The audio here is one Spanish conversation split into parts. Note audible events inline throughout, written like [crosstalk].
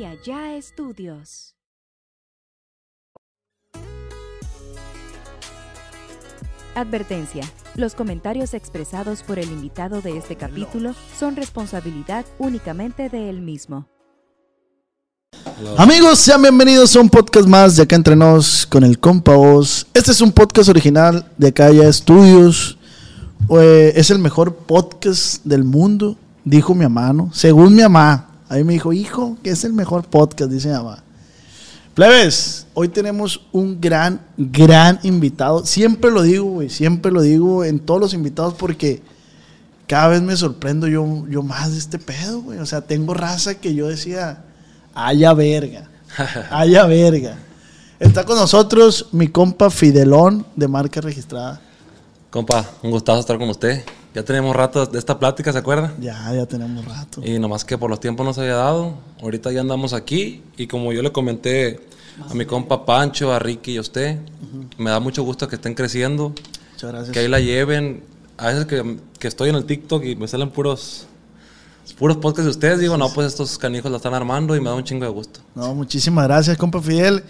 y allá estudios. Advertencia. Los comentarios expresados por el invitado de este capítulo son responsabilidad únicamente de él mismo. Amigos, sean bienvenidos a un podcast más de acá entre nos con el compa Oz. Este es un podcast original de acá ya estudios. Eh, es el mejor podcast del mundo, dijo mi mamá, Según mi mamá. Ahí me dijo, hijo, que es el mejor podcast, dice mi mamá. Plebes, hoy tenemos un gran, gran invitado. Siempre lo digo, güey, siempre lo digo en todos los invitados porque cada vez me sorprendo yo, yo más de este pedo, güey. O sea, tengo raza que yo decía, haya verga, [laughs] haya verga. Está con nosotros mi compa Fidelón de marca registrada. Compa, un gustazo estar con usted. Ya tenemos rato de esta plática, ¿se acuerda? Ya, ya tenemos rato. Y nomás que por los tiempos no se había dado. Ahorita ya andamos aquí y como yo le comenté a mi compa Pancho, a Ricky y a usted, me da mucho gusto que estén creciendo. Muchas gracias. Que ahí la lleven. A veces que, que estoy en el TikTok y me salen puros puros podcasts de ustedes, digo, no, pues estos canijos la están armando y me da un chingo de gusto. No, muchísimas gracias, compa Fidel.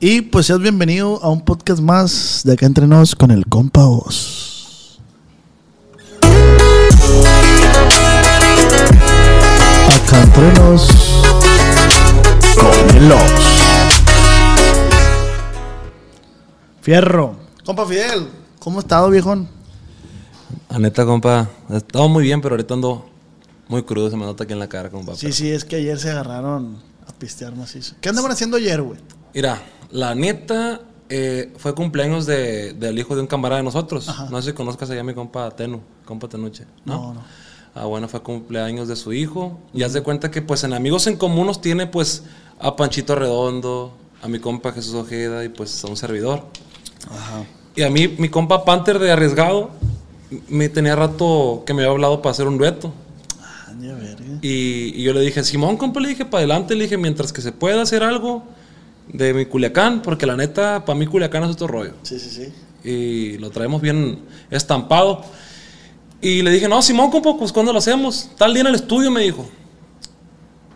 Y pues seas bienvenido a un podcast más de acá entre nos con el compa Oz. Acá entre nos con el Oz. Fierro. Compa Fidel, ¿cómo has estado, viejón? La neta, compa, he estado muy bien, pero ahorita ando muy crudo, se me nota aquí en la cara, compa. Sí, sí, es que ayer se agarraron a pistear macizo. ¿Qué andaban haciendo ayer, güey? Mira, la neta eh, fue cumpleaños de, del hijo de un camarada de nosotros. No sé si conozcas allá a mi compa Tenu, compa Tenuche. ¿no? no, no. Ah, bueno, fue cumpleaños de su hijo. Y haz de cuenta que pues en Amigos en Común nos tiene pues a Panchito Redondo, a mi compa Jesús Ojeda y pues a un servidor. Ajá. Y a mí, mi compa Panther de Arriesgado, me tenía rato que me había hablado para hacer un dueto. Ah, y, y, yo le dije, Simón, compa, le dije, para adelante, le dije, mientras que se pueda hacer algo de mi Culiacán, porque la neta, para mí Culiacán es otro rollo. Sí, sí, sí. Y lo traemos bien estampado. Y le dije, no, Simón, compa, pues ¿cuándo lo hacemos? Tal día en el estudio, me dijo.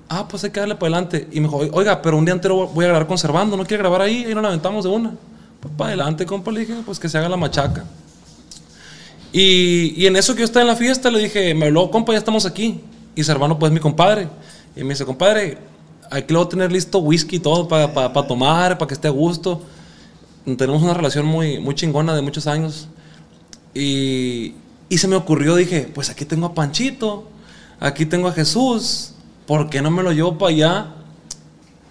Ah, pues hay que darle para adelante. Y me dijo, oiga, pero un día entero voy a grabar conservando, ¿no quiere grabar ahí? Ahí nos la aventamos de una. Pues para adelante, compa, le dije, pues que se haga la machaca. Y, y en eso que yo estaba en la fiesta, le dije, me habló, compa, ya estamos aquí. Y Servano, pues mi compadre. Y me dice, compadre, hay que luego tener listo whisky y todo para tomar, para que esté a gusto. Tenemos una relación muy, muy chingona de muchos años. Y, y se me ocurrió, dije, pues aquí tengo a Panchito, aquí tengo a Jesús, ¿por qué no me lo llevo para allá?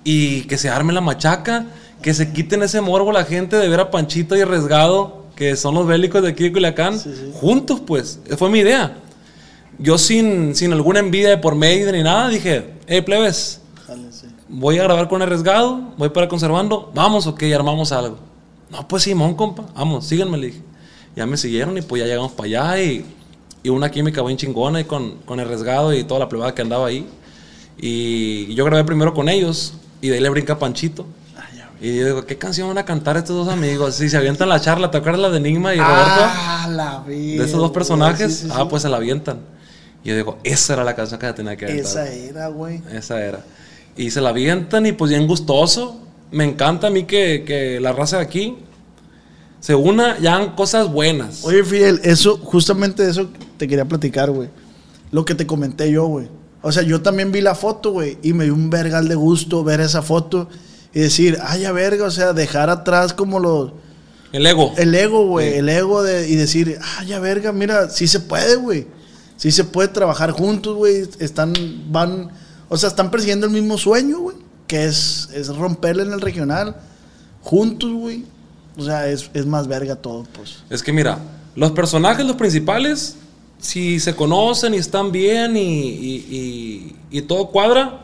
Y que se arme la machaca, que se quiten ese morbo la gente de ver a Panchito y Arriesgado, que son los bélicos de aquí de Culiacán, juntos pues, fue mi idea. Yo sin, sin alguna envidia de por medio ni nada, dije, hey plebes, voy a grabar con Arriesgado, voy para Conservando, vamos, ok, armamos algo. No, pues Simón, compa, vamos, síganme, le dije ya me siguieron y pues ya llegamos para allá y, y una química bien chingona y con, con el resgado y toda la plebada que andaba ahí. Y, yo grabé primero con ellos y de ahí le brinca Panchito. Y yo digo, ¿qué canción van a cantar estos dos amigos? Si se avientan la charla, ¿te acuerdas la de Enigma y Roberto? Ah, la vida. De esos dos personajes, ah, pues se la avientan. Y yo digo, esa era la canción que tenía que aventar. Esa era, güey. Esa era. Y se la avientan y pues bien gustoso. Me encanta a mí que, que la raza de aquí se una ya cosas buenas. Oye, Fidel, eso, justamente eso te quería platicar, güey. Lo que te comenté yo, güey. O sea, yo también vi la foto, güey, y me dio un vergal de gusto ver esa foto y decir, ay, ya verga, o sea, dejar atrás como los... El ego. El ego, güey, el ego de, y decir, ay, ya verga, mira, sí se puede, güey. Sí se puede trabajar juntos, güey. Están, van, o sea, están persiguiendo el mismo sueño, güey, que es, es romperle en el regional juntos, güey. O sea, es, más verga todo, pues. Es que mira, los personajes, los principales, si se conocen y están bien y, y, todo cuadra,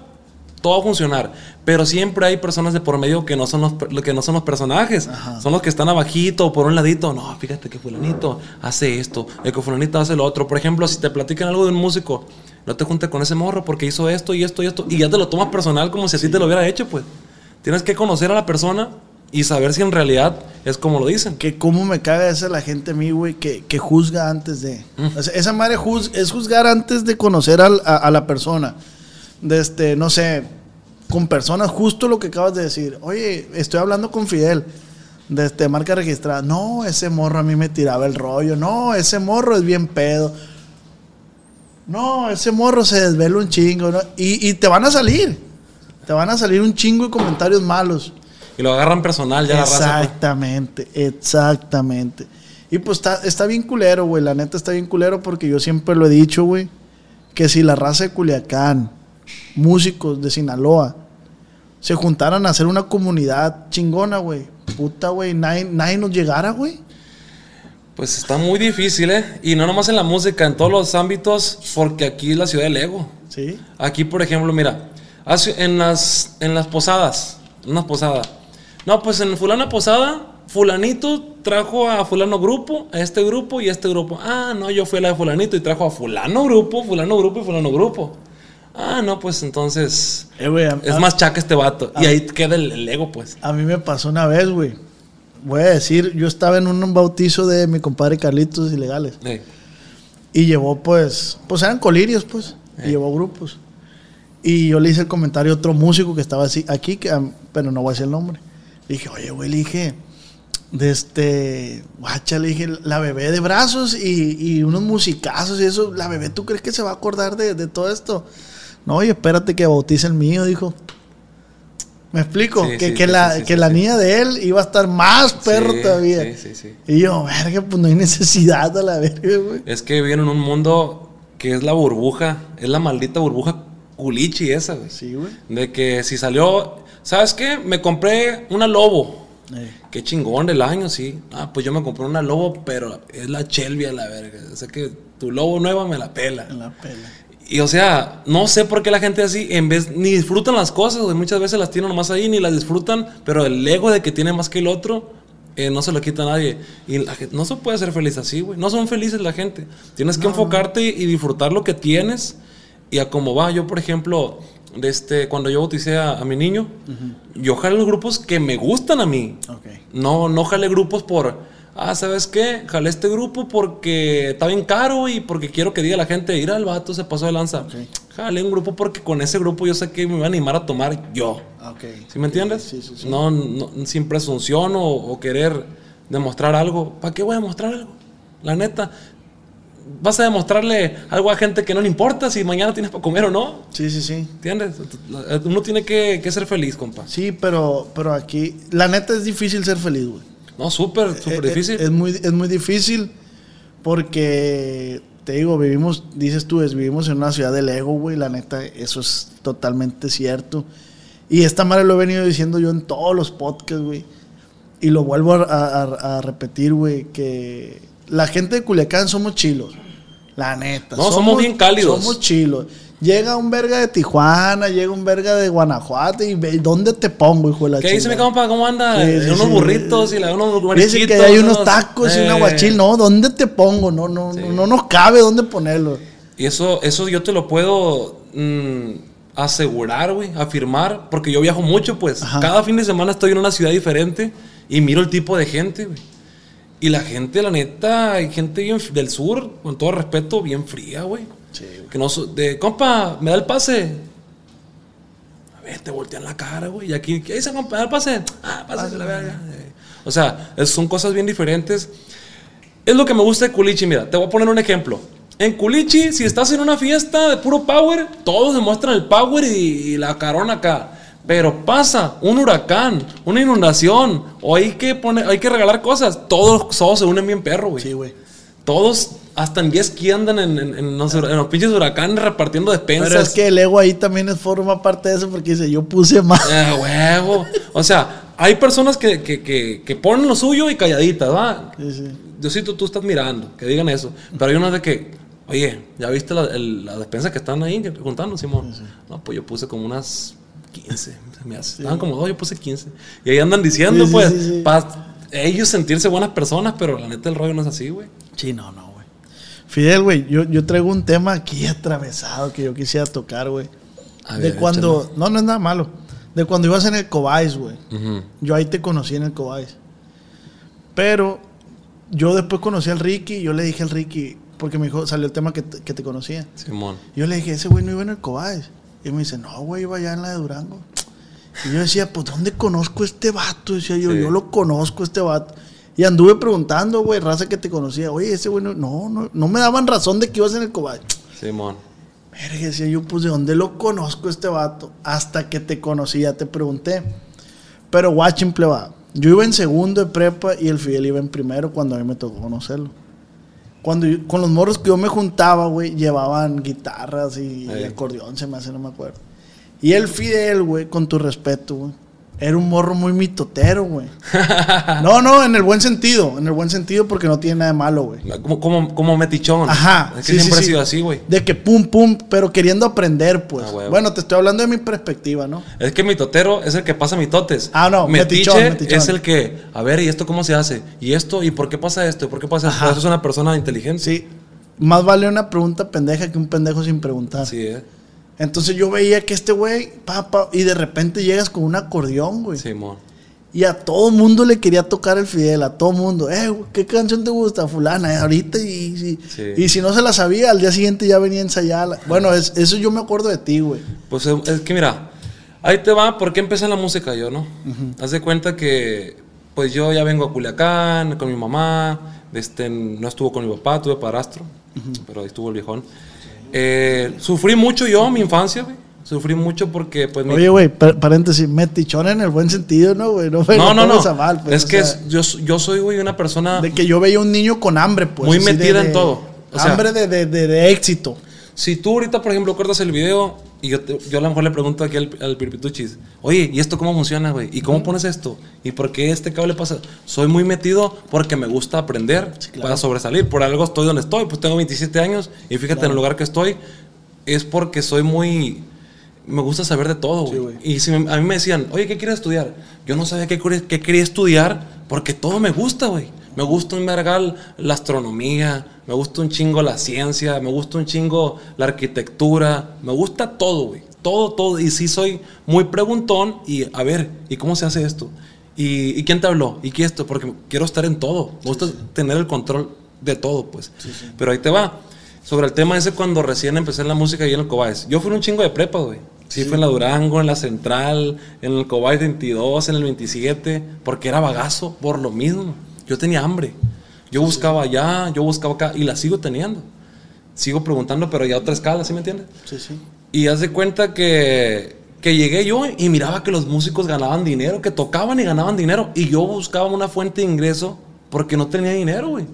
todo va a funcionar. Pero siempre hay personas de por medio que no son los, que no son los personajes. Son los que están abajito, por un ladito. No, fíjate que fulanito hace esto, el que fulanito hace lo otro. Por ejemplo, si te platican algo de un músico, no te juntes con ese morro porque hizo esto y esto y esto. Y ya te lo tomas personal como si así te lo hubiera hecho, pues. Tienes que conocer a la persona y saber si en realidad es como lo dicen. Que cómo me caga esa la gente a mí, güey, que, que, juzga antes de... Mm. esa madre es juzgar antes de conocer a, la persona. De este, no sé, con personas, justo lo que acabas de decir. Oye, estoy hablando con Fidel de este, marca registrada. No, ese morro a mí me tiraba el rollo. No, ese morro es bien pedo. No, ese morro se desvela un chingo. ¿no? Y, y te van a salir. Te van a salir un chingo de comentarios malos. Y lo agarran personal ya la raza. pues. Exactamente, exactamente. Y pues está, está bien culero, güey. La neta está bien culero porque yo siempre lo he dicho, güey. Que si la raza de Culiacán, músicos de Sinaloa, se juntaran a hacer una comunidad chingona, güey. Puta, güey. Nadie, nadie nos llegara, güey. Pues está muy difícil, ¿eh? Y no nomás en la música, en todos los ámbitos, porque aquí es la ciudad del ego. Sí. Aquí, por ejemplo, mira, en las, en las posadas, una posada. No, pues en fulana posada, fulanito trajo a fulano grupo, a este grupo y a este grupo. Ah, no, yo fui a la de fulanito y trajo a fulano grupo, fulano grupo y fulano grupo. Ah, no, pues entonces Eh, a- es a- más chaca este vato. Y ahí queda el, el ego, pues. A mí me pasó una vez, güey. Voy a decir, yo estaba en un bautizo de mi compadre Carlitos Ilegales. Eh, Y llevó, pues, pues eran colirios, pues. Y llevó grupos. Y yo le hice el comentario a otro músico que estaba así, aquí, que, pero no voy a decir el nombre. Le dije, oye, güey, le dije, de este, guacha, le dije, la bebé de brazos y, y unos musicazos y eso, la bebé, ¿tú crees que se va a acordar de, de todo esto? No, oye, espérate que bautice el mío, dijo. ¿Me explico? Sí, que sí, que sí, la, que la niña de él iba a estar más perro todavía. Sí, sí, sí. Y yo, verga, pues no hay necesidad a la verga, güey. Es que viven en un mundo que es la burbuja, es la maldita burbuja culichi esa, güey. Sí, güey. De que si salió, ¿sabes qué? Me compré una lobo. Eh. Qué chingón del año, sí. Ah, pues yo me compré una lobo, pero es la Shelby a la verga. O sea que tu lobo nueva me la pela. En la pela. Y o sea, no sé por qué la gente así, en vez, ni disfrutan las cosas, güey. Muchas veces las tienen nomás ahí, ni las disfrutan, pero el ego de que tiene más que el otro, eh, no se lo quita a nadie. Y la gente, no se puede ser feliz así, güey. No son felices la gente. Tienes que enfocarte y disfrutar lo que tienes y a cómo va. Yo, por ejemplo, de este, cuando yo bauticé a, a mi niño, yo jalé los grupos que me gustan a mí. No, no jalé grupos por, ah, ¿sabes qué? Jalé este grupo porque está bien caro y porque quiero que diga la gente, ir al vato se pasó de lanza. Jalé un grupo porque con ese grupo yo sé que me va a animar a tomar yo. Ok. ¿Sí me entiendes? Sí, sí, sí. No, no, sin presunción o, o querer demostrar algo. ¿Para qué voy a demostrar algo? La neta. Vas a demostrarle algo a gente que no le importa si mañana tienes para comer o no. Sí, sí, sí. ¿Entiendes? Uno tiene que, que ser feliz, compa. Sí, pero, pero aquí, la neta es difícil ser feliz, güey. No, súper, súper Eh, difícil. Es, es muy, es muy difícil porque, te digo, vivimos, dices tú, es, vivimos en una ciudad del ego, güey. La neta, eso es totalmente cierto. Y esta madre lo he venido diciendo yo en todos los podcasts, güey. Y lo vuelvo a, a- a repetir, güey, que la gente de Culiacán somos chilos. La neta. No, somos bien cálidos. Somos chilos. Llega un verga de Tijuana, llega un verga de Guanajuato y ¿dónde te pongo, hijo de la ¿Qué dice mi compa? ¿Cómo anda? Sí, unos sí. burritos y la, unos Dice que hay unos tacos y un Eh, aguachil. No, ¿dónde te pongo? No, no, no, no nos cabe dónde ponerlo. Y eso, eso yo te lo puedo mm, asegurar, güey, afirmar, porque yo viajo mucho, pues. Ajá. Cada fin de semana estoy en una ciudad diferente y miro el tipo de gente, güey. Y la gente, la neta, hay gente bien del sur, con todo respeto, bien fría, güey. Sí, Que no, de, compa, ¿me da el pase? A ver, te voltean la cara, güey. Y aquí, ¿qué dice, compa? ¿Me da el pase? Ah, pase la verga. O sea, son cosas bien diferentes. Es lo que me gusta de Culichi, mira, te voy a poner un ejemplo. En Culichi, si estás en una fiesta de puro power, todos demuestran el power y, y la carona acá. Pero pasa un huracán, una inundación, o hay que poner, hay que regalar cosas, todos, todos se unen bien perro, güey. Sí, güey. Todos hasta en jet ski andan en, en- en los, en los pinches huracanes repartiendo despensas. Pero es que el ego ahí también forma parte de eso porque dice, yo puse más. Ah, huevo. O sea, hay personas que, que, que, que ponen lo suyo y calladitas, ¿va? Sí, sí. Diosito, tú estás mirando, que digan eso. Pero hay unas de que, oye, ¿ya viste la, el- la despensa que están ahí juntando, Simón? No, pues yo puse como unas 15. se me hace. Estaban como dos, yo puse 15. Y ahí andan diciendo, pues, para ellos sentirse buenas personas, pero la neta el rollo no es así, güey. Sí, no, no, güey. Fidel, güey, yo, yo traigo un tema aquí atravesado que yo quisiera tocar, güey. A De ver, cuando, no, no es nada malo. De cuando ibas en el Cobais, güey. Yo ahí te conocí en el Cobais. Pero yo después conocí al Ricky y yo le dije al Ricky, porque me dijo, salió el tema que te, que te conocía. Simón. Yo le dije, ese güey no iba en el Cobais. Y me dice, no, güey, iba allá en la de Durango. Y yo decía, pues, ¿dónde conozco a este vato? Decía yo, Sí. yo lo conozco a este vato. Y anduve preguntando, güey, raza que te conocía. Oye, ese güey, no, no, no, me daban razón de que ibas en el cobayo. Simón. Verga, decía yo, pues, ¿de dónde lo conozco a este vato? Hasta que te conocí, ya te pregunté. Pero, guachín, pleba. Yo iba en segundo de prepa y el Fidel iba en primero cuando a mí me tocó conocerlo. Cuando yo- con los morros que yo me juntaba, güey, llevaban guitarras y, y acordeón, se me hace, no me acuerdo. Y el Fidel, güey, con tu respeto, güey, era un morro muy mitotero, güey. No, no, en el buen sentido, en el buen sentido porque no tiene nada de malo, güey. Como, como, como metichón. Ajá. Es que sí, sí, siempre sí. ha sido así, güey. De que pum, pum, pero queriendo aprender, pues. Ah, bueno, te estoy hablando de mi perspectiva, ¿no? Es que mi totero es el que pasa mitotes. Ah, no, Metiche metichón, metichón. es el que, a ver, ¿y esto cómo se hace? ¿Y esto? ¿Y por qué pasa esto? ¿Y por qué pasa esto? Eso es una persona inteligente. Sí. Más vale una pregunta pendeja que un pendejo sin preguntar. Así es. Entonces yo veía que este güey, papá, y de repente llegas con un acordeón, güey. Simón. Y a todo mundo le quería tocar el Fidel, a todo mundo. Eh, ¿qué canción te gusta? Fulana, eh, ahorita. Y, y- Sí. y si no se la sabía, al día siguiente ya venía a ensayarla. Bueno, es- eso yo me acuerdo de ti, güey. Pues es es que mira, ahí te va, ¿por qué empecé en la música yo, no? Haz de cuenta que, pues yo ya vengo a Culiacán con mi mamá, este, no estuvo con mi papá, tuve padrastro, pero ahí estuvo el viejón. Eh, sufrí mucho yo mi infancia, güey. Sufrí mucho porque, pues, Oye, güey, pa- paréntesis, metichón en el buen sentido, ¿no, güey? No, no, no, mal, pues, es que sea, yo, yo soy, güey, una persona... De que yo veía un niño con hambre, pues. Muy de- metida en todo. O sea- hambre de- de- de éxito. Si tú ahorita, por ejemplo, cortas el video y yo, te- yo a lo mejor le pregunto aquí al, al Piripituchis, oye, ¿y esto cómo funciona, güey? ¿Y cómo pones esto? ¿Y por qué este cable pasa? Soy muy metido porque me gusta aprender claro. para sobresalir. Por algo estoy donde estoy, pues tengo 27 años y fíjate en el lugar que estoy, es porque soy muy... Me gusta saber de todo, güey. Sí, y si me- a mí me decían, oye, ¿qué quieres estudiar? Yo no sabía qué, qué quería estudiar porque todo me gusta, güey. Me gusta un vergal la astronomía, me gusta un chingo la ciencia, me gusta un chingo la arquitectura, me gusta todo, güey. Todo, todo. Y sí soy muy preguntón y a ver, ¿y cómo se hace esto? ¿Y, y quién te habló? ¿Y qué esto? Porque quiero estar en todo. Me gusta tener el control de todo, pues. Pero ahí te va. Sobre el tema ese cuando recién empecé en la música y en el Cobáez. Yo fui un chingo de prepa, güey. Sí, fui en la Durango, en la Central, en el Cobáez 22, en el 27, porque era bagazo por lo mismo. Yo tenía hambre. Yo buscaba allá, yo buscaba acá y la sigo teniendo. Sigo preguntando, pero ya a otra escala, ¿sí me entiendes? Sí, sí. Y haz de cuenta que, que llegué yo y miraba que los músicos ganaban dinero, que tocaban y ganaban dinero. Y yo buscaba una fuente de ingreso porque no tenía dinero, güey.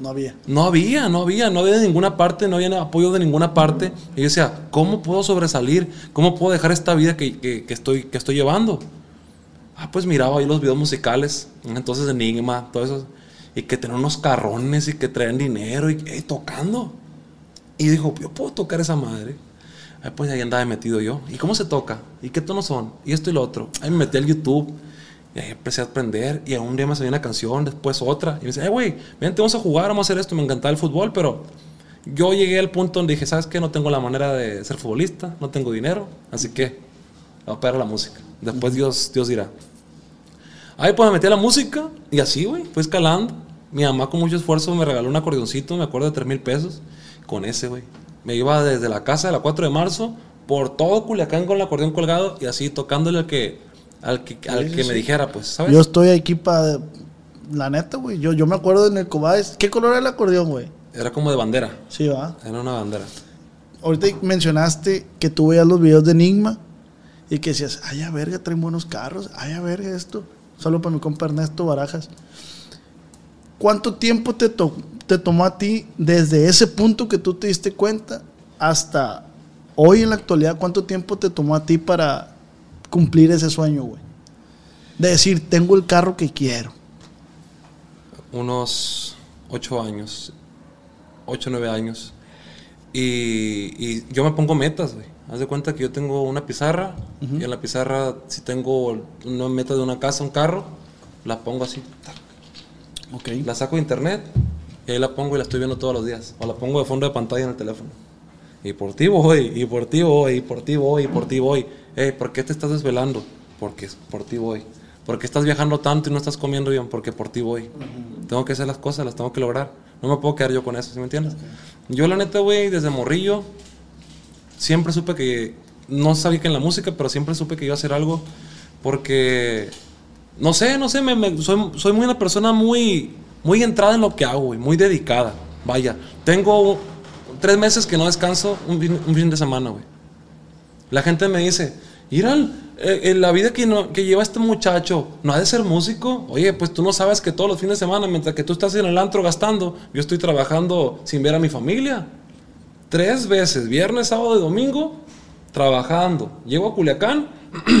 No había. No había, no había, no había de ninguna parte, no había apoyo de ninguna parte. Y yo decía, ¿cómo puedo sobresalir? ¿Cómo puedo dejar esta vida que, que- que estoy, que estoy llevando? Ah, pues miraba ahí los videos musicales, entonces Enigma, todo eso. Y que tenían unos carrones y que traían dinero y eh, tocando. Y dijo, yo puedo tocar esa madre. Ahí pues ahí andaba metido yo. ¿Y cómo se toca? ¿Y qué tonos son? Y esto y lo otro. Ahí me metí al YouTube. Y ahí empecé a aprender. Y un día me salió una canción, después otra. Y me dice, eh, güey, vente, vamos a jugar, vamos a hacer esto. Me encantaba el fútbol, pero yo llegué al punto donde dije, ¿sabes qué? No tengo la manera de ser futbolista, no tengo dinero. Así que voy a pegar la música. Después Dios, Dios dirá. Ahí pues me metí a la música y así, güey, fue escalando. Mi mamá con mucho esfuerzo me regaló un acordeoncito, me acuerdo de 3 mil pesos. Con ese, güey. Me iba desde la casa de la 4 de marzo por todo Culiacán con el acordeón colgado y así tocándole al que, al que, al Sí, que sí, me sí. dijera, pues, ¿sabes? Yo estoy aquí para. La neta, güey. Yo, yo me acuerdo en el Cobáez. ¿Qué color era el acordeón, güey? Era como de bandera. Sí, va. Era una bandera. Ahorita mencionaste que tú veías los videos de Enigma y que decías, ay, a verga, traen buenos carros. Ay, a verga, esto. Solo para mi compa Ernesto Barajas. ¿Cuánto tiempo te, to- te tomó a ti desde ese punto que tú te diste cuenta hasta hoy en la actualidad? ¿Cuánto tiempo te tomó a ti para cumplir ese sueño, güey? De decir, tengo el carro que quiero. unos ocho años, ocho, nueve años. Y, y yo me pongo metas, güey. Haz de cuenta que yo tengo una pizarra y en la pizarra, si tengo una meta de una casa, un carro, la pongo así. tac. Ok. La saco de internet y ahí la pongo y la estoy viendo todos los días. O la pongo de fondo de pantalla en el teléfono. Y por ti voy, y por ti voy, y por ti voy, y por ti voy. Ey, ¿por qué te estás desvelando? Porque por ti voy. ¿Por qué estás viajando tanto y no estás comiendo bien? Porque por ti voy. Tengo que hacer las cosas, las tengo que lograr. No me puedo quedar yo con eso, ¿sí me entiendes? Yo la neta, güey, desde morrillo, siempre supe que, no sabía que en la música, pero siempre supe que iba a hacer algo Porque, no sé, no sé, soy, soy muy una persona muy, muy entrada en lo que hago, güey, muy dedicada. Vaya, tengo tres meses que no descanso un fin, de semana, güey. La gente me dice, Irán, eh, la vida que, no- que lleva este muchacho, ¿no ha de ser músico? Oye, pues tú no sabes que todos los fines de semana, mientras que tú estás en el antro gastando, yo estoy trabajando sin ver a mi familia. Tres veces, viernes, sábado y domingo, trabajando. Llego a Culiacán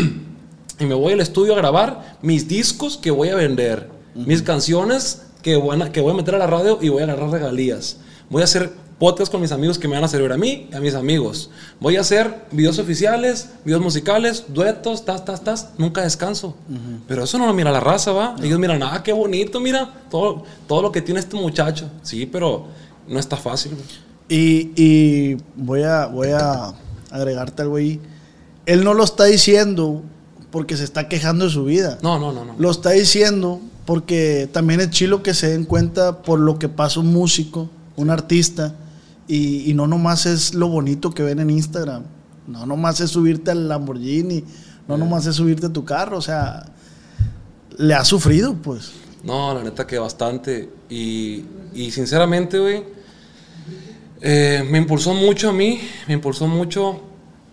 [clears throat] y me voy al estudio a grabar mis discos que voy a vender, mis canciones que voy, a, que voy a meter a la radio y voy a agarrar regalías. Voy a hacer podcast con mis amigos que me van a servir a mí y a mis amigos. Voy a hacer videos oficiales, videos musicales, duetos, tas, tas, tas. Nunca descanso. Pero eso no lo mira la raza, ¿va? Ellos miran, ah, qué bonito, mira, todo, todo lo que tiene este muchacho. Sí, pero no está fácil. Y, y voy, a, voy a agregarte algo ahí. Él no lo está diciendo porque se está quejando de su vida. No, no, no, no. Lo está diciendo porque también es chilo que se den cuenta por lo que pasa un músico, un artista, y, y no nomás es lo bonito que ven en Instagram. No nomás es subirte al Lamborghini, no nomás es subirte a tu carro, o sea, le ha sufrido, pues. No, la neta que bastante. Y, y sinceramente, güey, eh, me impulsó mucho a mí, me impulsó mucho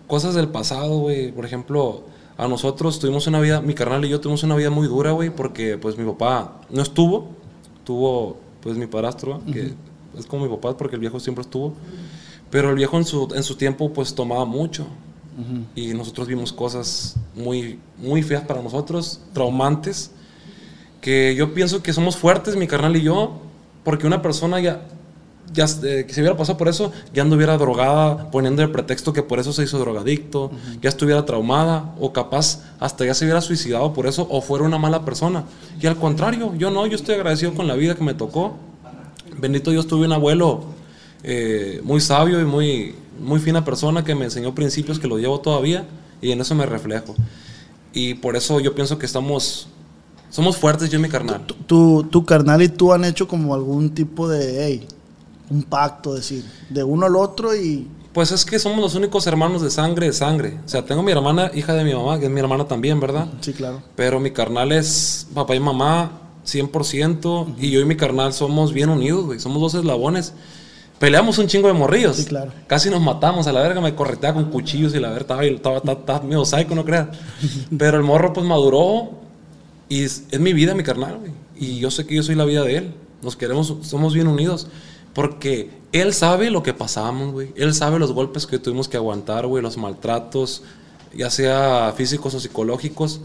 cosas del pasado, güey. Por ejemplo, a nosotros tuvimos una vida, mi carnal y yo tuvimos una vida muy dura, güey, porque pues mi papá no estuvo, tuvo pues mi padrastro, que es como mi papá porque el viejo siempre estuvo. Pero el viejo en su, en su tiempo pues tomaba mucho. Y nosotros vimos cosas muy, muy feas para nosotros, traumantes que yo pienso que somos fuertes, mi carnal y yo, porque una persona ya, ya eh, que se hubiera pasado por eso, ya anduviera drogada, poniendo el pretexto que por eso se hizo drogadicto, ya estuviera traumada, o capaz hasta ya se hubiera suicidado por eso, o fuera una mala persona. Y al contrario, yo no, yo estoy agradecido con la vida que me tocó. Bendito Dios, tuve un abuelo eh, muy sabio y muy, muy fina persona que me enseñó principios que lo llevo todavía, y en eso me reflejo. Y por eso yo pienso que estamos somos fuertes, yo y mi carnal. Tu, tu, tu carnal y tú han hecho como algún tipo de, hey, un pacto, decir, de uno al otro y... Pues es que somos los únicos hermanos de sangre, de sangre. O sea, tengo mi hermana, hija de mi mamá, que es mi hermana también, ¿verdad? Sí, claro. Pero mi carnal es papá y mamá 100%. Y yo y mi carnal somos bien unidos, güey. Somos dos eslabones. Peleamos un chingo de morrillos. Sí, claro. Casi nos matamos. A la verga me correteaba con cuchillos y la verga estaba, estaba, estaba, estaba medio psycho, no creas. [laughs] Pero el morro pues maduró. Y es, es mi vida, mi carnal, güey. Y yo sé que yo soy la vida de él. Nos queremos, somos bien unidos. Porque él sabe lo que pasamos, güey. Él sabe los golpes que tuvimos que aguantar, güey. Los maltratos, ya sea físicos o psicológicos.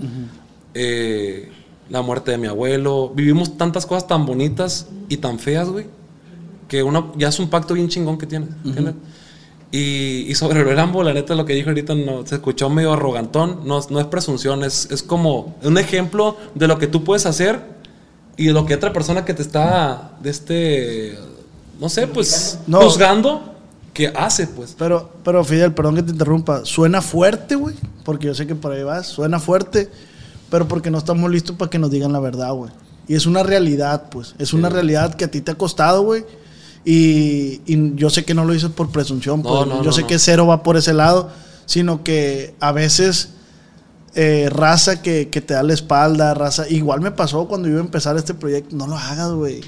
Eh, la muerte de mi abuelo. Vivimos tantas cosas tan bonitas y tan feas, güey. Que una, ya es un pacto bien chingón que tienes. ¿entiendes? Y, y sobre el Rambo, la neta, lo que dijo ahorita no, se escuchó medio arrogantón. No, no es presunción, es, es como un ejemplo de lo que tú puedes hacer y de lo que otra persona que te está, de este, no sé, pues, No. juzgando, que hace, pues. Pero, pero Fidel, perdón que te interrumpa, suena fuerte, güey, porque yo sé que por ahí vas, suena fuerte, pero porque no estamos listos para que nos digan la verdad, güey. Y es una realidad, pues, es una realidad que a ti te ha costado, güey. Y, y yo sé que no lo dices por presunción, No, pues, no, yo sé que cero va por ese lado, sino que a veces eh, raza que, que te da la espalda, raza. Igual me pasó cuando yo iba a empezar este proyecto, no lo hagas, güey.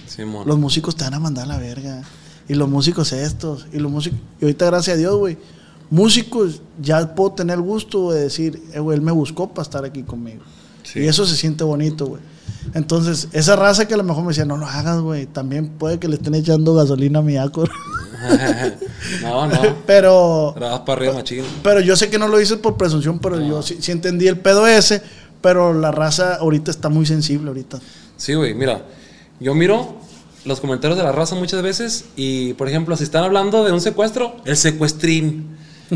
Los músicos te van a mandar a la verga. Y los músicos estos. Y los músicos. Y ahorita, gracias a Dios, güey. Músicos, ya puedo tener el gusto de decir, eh, güey, él me buscó para estar aquí conmigo. Sí. Y eso se siente bonito, güey. Entonces, esa raza que a lo mejor me decía, no lo hagas, güey. También puede que le estén echando gasolina a mi Acor. [laughs] [laughs] no, no. pero, Grabas para arriba, machín. pero yo sé que no lo dices por presunción, pero yo sí, sí entendí el pedo ese. Pero la raza ahorita está muy sensible ahorita. Sí, güey, mira, yo miro los comentarios de la raza muchas veces y, por ejemplo, si están hablando de un secuestro, el secuestrín,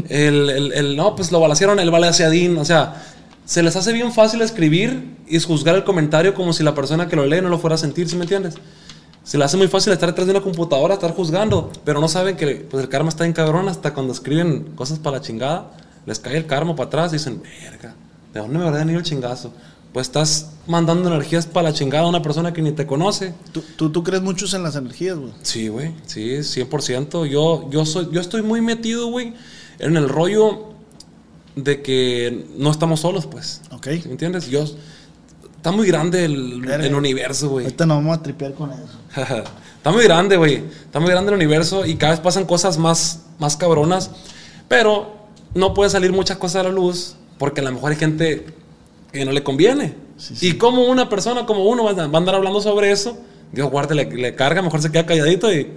el, el- el- no, pues lo balacearon, el balaceadín, o sea, se les hace bien fácil escribir y juzgar el comentario como si la persona que lo lee no lo fuera a sentir, ¿sí me entiendes? Se les hace muy fácil estar detrás de una computadora, estar juzgando, pero no saben que pues, el karma está en cabrón hasta cuando escriben cosas para la chingada, les cae el karma para atrás y dicen, verga, ¿de dónde me habrá venido el chingazo? Pues estás mandando energías para la chingada a una persona que ni te conoce. ¿Tú, tú, tú crees muchos en las energías, güey? Sí, güey, sí, 100%. Yo, yo, soy, yo estoy muy metido, güey, en el rollo de que no estamos solos, pues. Ok. ¿Sí ¿Me entiendes? Yo, está muy grande el, el universo, güey. Ahorita nos vamos a tripear con eso. [laughs] Está muy grande, güey. Está muy grande el universo y cada vez pasan cosas más, más cabronas. Pero no puede salir muchas cosas a la luz porque a lo mejor hay gente que no le conviene. Sí, sí. Y como una persona como uno va a va a andar hablando sobre eso, Dios guarde, le, le carga, mejor se queda calladito y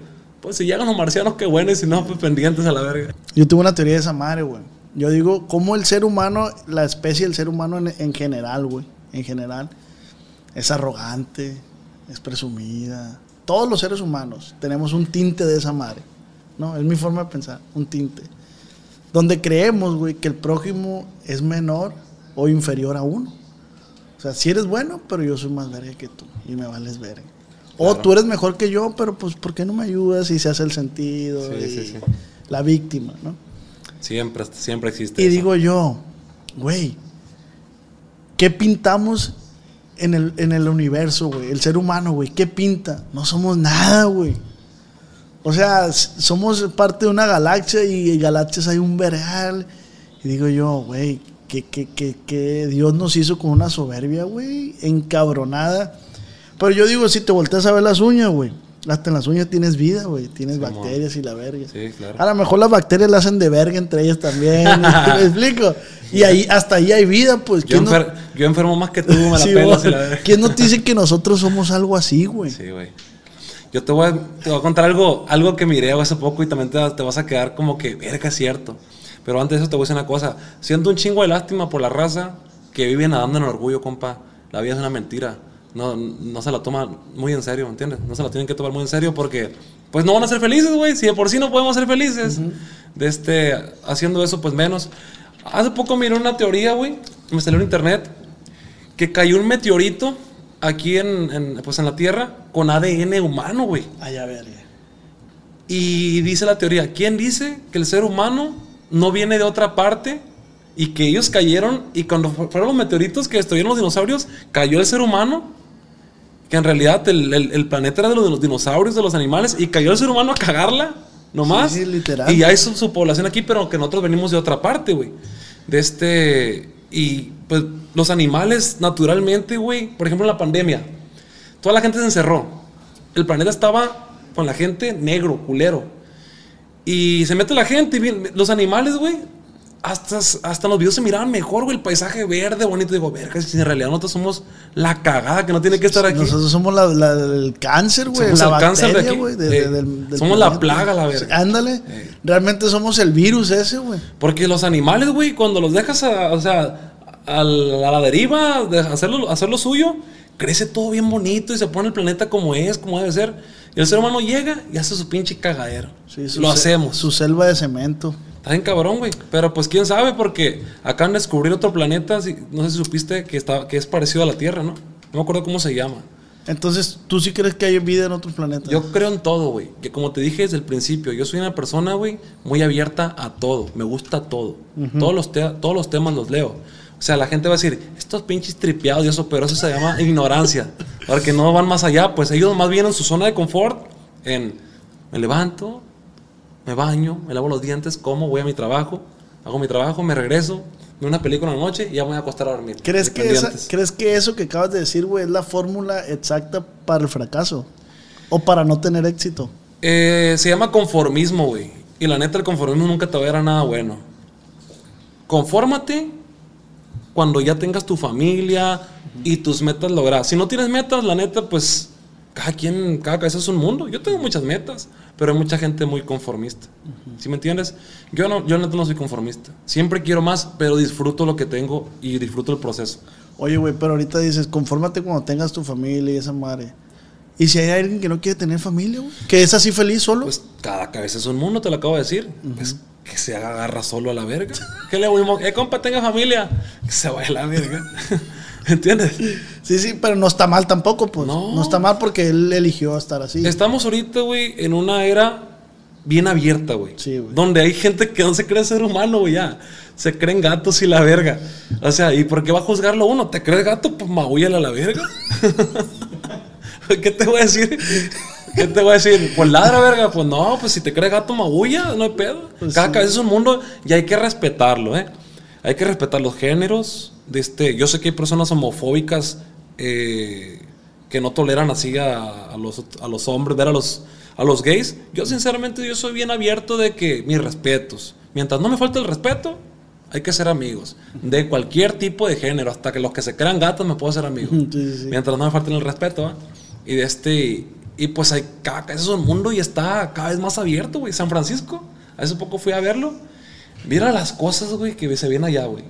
pues si llegan los marcianos, qué bueno, y si no, pues pendientes a la verga. Yo tengo una teoría de esa madre, güey. Yo digo, cómo el ser humano, la especie del ser humano en, en general, güey, en general, es arrogante, es presumida. Todos los seres humanos tenemos un tinte de esa madre, ¿no? Es mi forma de pensar, un tinte. Donde creemos, güey, que el prójimo es menor o inferior a uno. O sea, si eres bueno, pero yo soy más verga que tú y me vales verga. O tú eres mejor que yo, pero pues, ¿por qué no me ayudas? Y se hace el sentido. Sí, y sí, sí. La víctima, ¿no? Siempre, siempre existe. Y eso. digo yo, güey, ¿qué pintamos en el, en el universo, güey? El ser humano, güey, ¿qué pinta? No somos nada, güey. O sea, somos parte de una galaxia y en galaxias hay un vergal. Y digo yo, güey, que, que, que, que Dios nos hizo con una soberbia, güey, encabronada. Pero yo digo, si te volteas a ver las uñas, güey, hasta en las uñas tienes vida, güey, tienes bacterias y la verga. Sí, claro. A lo mejor las bacterias la hacen de verga entre ellas también. [laughs] ¿Me explico? Y ahí, hasta ahí hay vida, pues. Yo, ¿Quién, no, yo enfermo más que tú, me la [laughs] Sí, pelas güey. y la verga. ¿Quién nos dice que nosotros somos algo así, güey? Sí, güey. Yo te voy, a, te voy a contar algo, algo que miré hace poco y también te, te vas a quedar como que, verga, es cierto. Pero antes de eso te voy a decir una cosa. Siento un chingo de lástima por la raza que vive nadando en orgullo, compa. La vida es una mentira. No, no se la toma muy en serio, ¿entiendes? No se la tienen que tomar muy en serio porque, pues no van a ser felices, güey. Si de por sí no podemos ser felices, de este, haciendo eso, pues menos. Hace poco miré una teoría, güey. Me salió en internet que cayó un meteorito aquí en, en, pues en la Tierra con ADN humano, güey. Ay, a verga. Y dice la teoría, ¿quién dice que el ser humano no viene de otra parte y que ellos cayeron y cuando fu- fueron los meteoritos que destruyeron los dinosaurios, cayó el ser humano? Que en realidad el, el- el planeta era de los, de los dinosaurios, de los animales, y cayó el ser humano a cagarla, nomás. Sí, sí, literal. Y hay su, su población aquí, pero que nosotros venimos de otra parte, güey. De este. Y pues los animales, naturalmente, güey. Por ejemplo, en la pandemia, toda la gente se encerró. El planeta estaba con la gente negro, culero. Y se mete la gente, y bien- los animales, güey. Hasta, hasta los videos se miraban mejor, güey, el paisaje verde, bonito. Digo, verga, si en realidad nosotros somos la cagada que no tiene que estar aquí. Nosotros somos la- la- el cáncer, güey. Somos La el cáncer de bacteria, aquí. güey. de- Eh, de- del- del somos la plaga, la verga. Ándale. Eh. Realmente somos el virus ese, güey. Porque los animales, güey, cuando los dejas, a, o sea, al- a la deriva, de hacerlo, hacer lo suyo, crece todo bien bonito y se pone el planeta como es, como debe ser. Y el ser humano llega y hace su pinche cagadero. Sí, su lo hacemos. Su selva de cemento. Está bien cabrón, güey. Pero pues quién sabe, porque acaban de descubrir otro planeta, si- no sé si supiste, que, está, que es parecido a la Tierra, ¿no? No me acuerdo cómo se llama. Entonces, ¿tú sí crees que hay vida en otros planetas? Yo creo en todo, güey. Que como te dije desde el principio, yo soy una persona, güey, muy abierta a todo. Me gusta todo. todos, los te- todos los temas los leo. O sea, la gente va a decir, estos pinches tripeados y eso, pero eso se llama [laughs] ignorancia. Porque no van más allá, pues ellos más bien en su zona de confort, en me levanto, me baño, me lavo los dientes, como, voy a mi trabajo, hago mi trabajo, me regreso, veo una película en la noche y ya me voy a acostar a dormir. ¿Crees que, esa-. ¿Crees que eso que acabas de decir, güey, es la fórmula exacta para el fracaso? ¿O para no tener éxito? Eh, se llama conformismo, güey. Y la neta, el conformismo nunca te va a dar a nada bueno. Confórmate cuando ya tengas tu familia y tus metas logradas. Si no tienes metas, la neta, pues cada quien, cada cabeza es un mundo. Yo tengo muchas metas, pero hay mucha gente muy conformista. ¿Sí me entiendes? Yo no, yo no soy conformista. Siempre quiero más, pero disfruto lo que tengo y disfruto el proceso. Oye, güey, pero ahorita dices, confórmate cuando tengas tu familia y esa madre. ¿Y si hay alguien que no quiere tener familia, güey? Que es así feliz solo. Pues cada cabeza es un mundo, te lo acabo de decir. Pues que se agarra solo a la verga. ¿Qué le voy a Eh, compa, tenga familia. [laughs] Que se vaya a la verga. [laughs] [laughs] ¿Entiendes? sí, sí, pero no está mal tampoco, pues. No. No. está mal porque él eligió estar así. Estamos ahorita, güey, en una era bien abierta, güey. Sí, güey. Donde hay gente que no se cree ser humano, güey, ya. Se creen gatos y la verga. O sea, ¿y por qué va a juzgarlo uno? ¿Te crees gato? Pues magúyale a la verga. [laughs] ¿Qué te voy a decir? ¿Qué te voy a decir? Pues ladra, verga. Pues no, pues si te crees gato, magulla, no hay pedo. Pues Cada sí. cabeza es un mundo y hay que respetarlo, ¿eh? hay que respetar los géneros. De este, yo sé que hay personas homofóbicas eh, que no toleran así a, a los, a los hombres, ver a los, a los gays. Yo sinceramente yo soy bien abierto de que mis respetos. Mientras no me falte el respeto, hay que ser amigos. De cualquier tipo de género, hasta que los que se crean gatos me puedo ser amigo. [laughs] Sí, sí, sí. Mientras no me falten el respeto. Y de este. Y pues hay, cada vez es un mundo y está cada vez más abierto, güey. San Francisco. Hace poco fui a verlo. Mira las cosas, güey, que se ven allá, güey.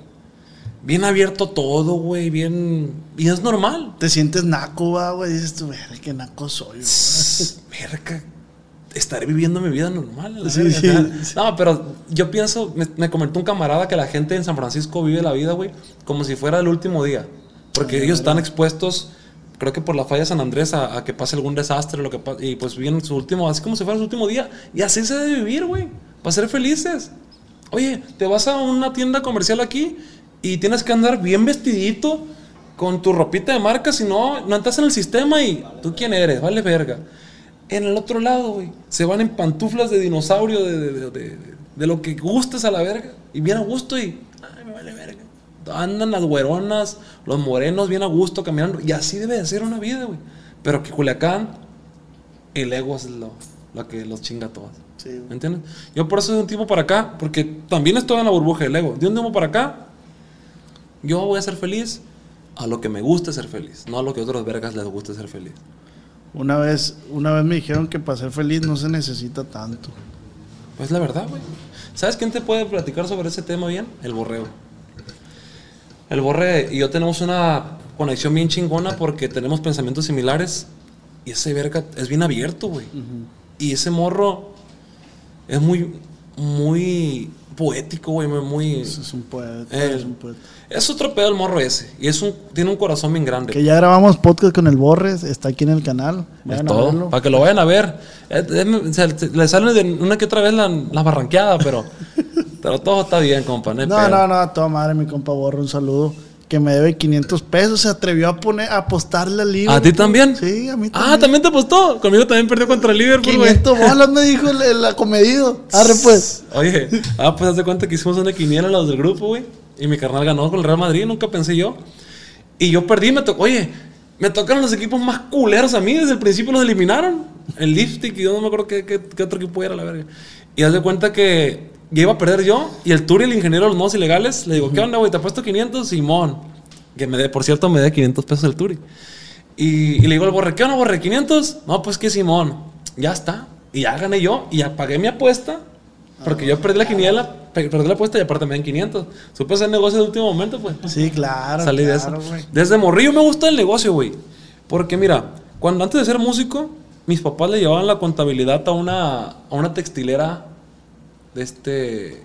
Bien abierto todo, güey. Bien. Y es normal. Te sientes naco, güey. Dices tú, verga, qué naco soy, güey. Verga, estaré viviendo mi vida normal. la Sí, verga, sí, acá. sí. No, pero yo pienso, me, me comentó un camarada que la gente en San Francisco vive la vida, güey, como si fuera el último día. Porque ellos están expuestos, creo que por la falla de San Andrés, a, a que pase algún desastre, lo que y pues viven su último, así como si fuera su último día. Y así se debe vivir, güey, para ser felices. Oye, te vas a una tienda comercial aquí y tienes que andar bien vestidito con tu ropita de marca, si no, no entras en el sistema y tú quién eres, vale verga. En el otro lado, güey, se van en pantuflas de dinosaurio, de, de, de- de- lo que gustes a la verga, y bien a gusto y, ay, me vale verga. Andan las güeronas, los morenos bien a gusto caminando, y así debe de ser una vida, güey. Pero que Culiacán, el ego es lo, lo que los chinga a todos. Sí. ¿Me entiendes? Yo por eso de un tiempo para acá, porque también estoy en la burbuja del ego. De un tiempo para acá, yo voy a ser feliz a lo que me gusta ser feliz, no a lo que a otros vergas les guste ser feliz. Una vez, una vez me dijeron que para ser feliz no se necesita tanto. Pues la verdad, güey. ¿Sabes quién te puede platicar sobre ese tema bien? El borreo. El borre y yo tenemos una conexión bien chingona porque tenemos pensamientos similares y ese verga es bien abierto, güey. Y ese morro es muy, muy poético, güey, muy... Es, un poeta, Eh, es un poeta. Es otro pedo el morro ese. Y es un, tiene un corazón bien grande. Que ya grabamos podcast con el Borres, está aquí en el canal. Es Vayan a todo. verlo. Para que lo vayan a ver. Eh, eh, le sale de una que otra vez la, la barranqueada, pero, [laughs] pero todo está bien, compa. No, No, no, no, toda madre, mi compa Borre, un saludo. Que me debe 500 pesos, se atrevió a poner, a apostarle al Liverpool. ¿A ti también? Sí, a mí también. Ah, también te apostó. Conmigo también perdió contra el Liverpool, güey. 500 [laughs] bolas me dijo el, el acomedido. Arre pues. Oye, ah, pues haz de cuenta que hicimos una quiniela los del grupo, güey. Y mi carnal ganó con el Real Madrid, nunca pensé yo. Y yo perdí, me tocó, oye, me tocaron los equipos más culeros a mí, desde el principio los eliminaron. El Lipstick y yo no me acuerdo qué, qué- qué otro equipo era, la verga. Y haz de cuenta que ya iba a perder yo, y el Turi, el ingeniero de los modos ilegales, le digo, ¿qué onda, güey? ¿Te apuesto 500? Simón. Que me dé, por cierto, me dé 500 pesos el Turi. Y, y le digo al borre, ¿qué onda, borre? ¿500? No, pues que Simón. Ya está. Y ya gané yo y ya pagué mi apuesta. Porque yo perdí la quiniela, pe- perdí la apuesta y aparte me den 500. Supe hacer negocio de último momento, pues. Sí, claro. Salí de claro, eso. güey. Desde morrillo me gusta el negocio, güey. Porque mira, cuando antes de ser músico, mis papás le llevaban la contabilidad a una, a una textilera de este.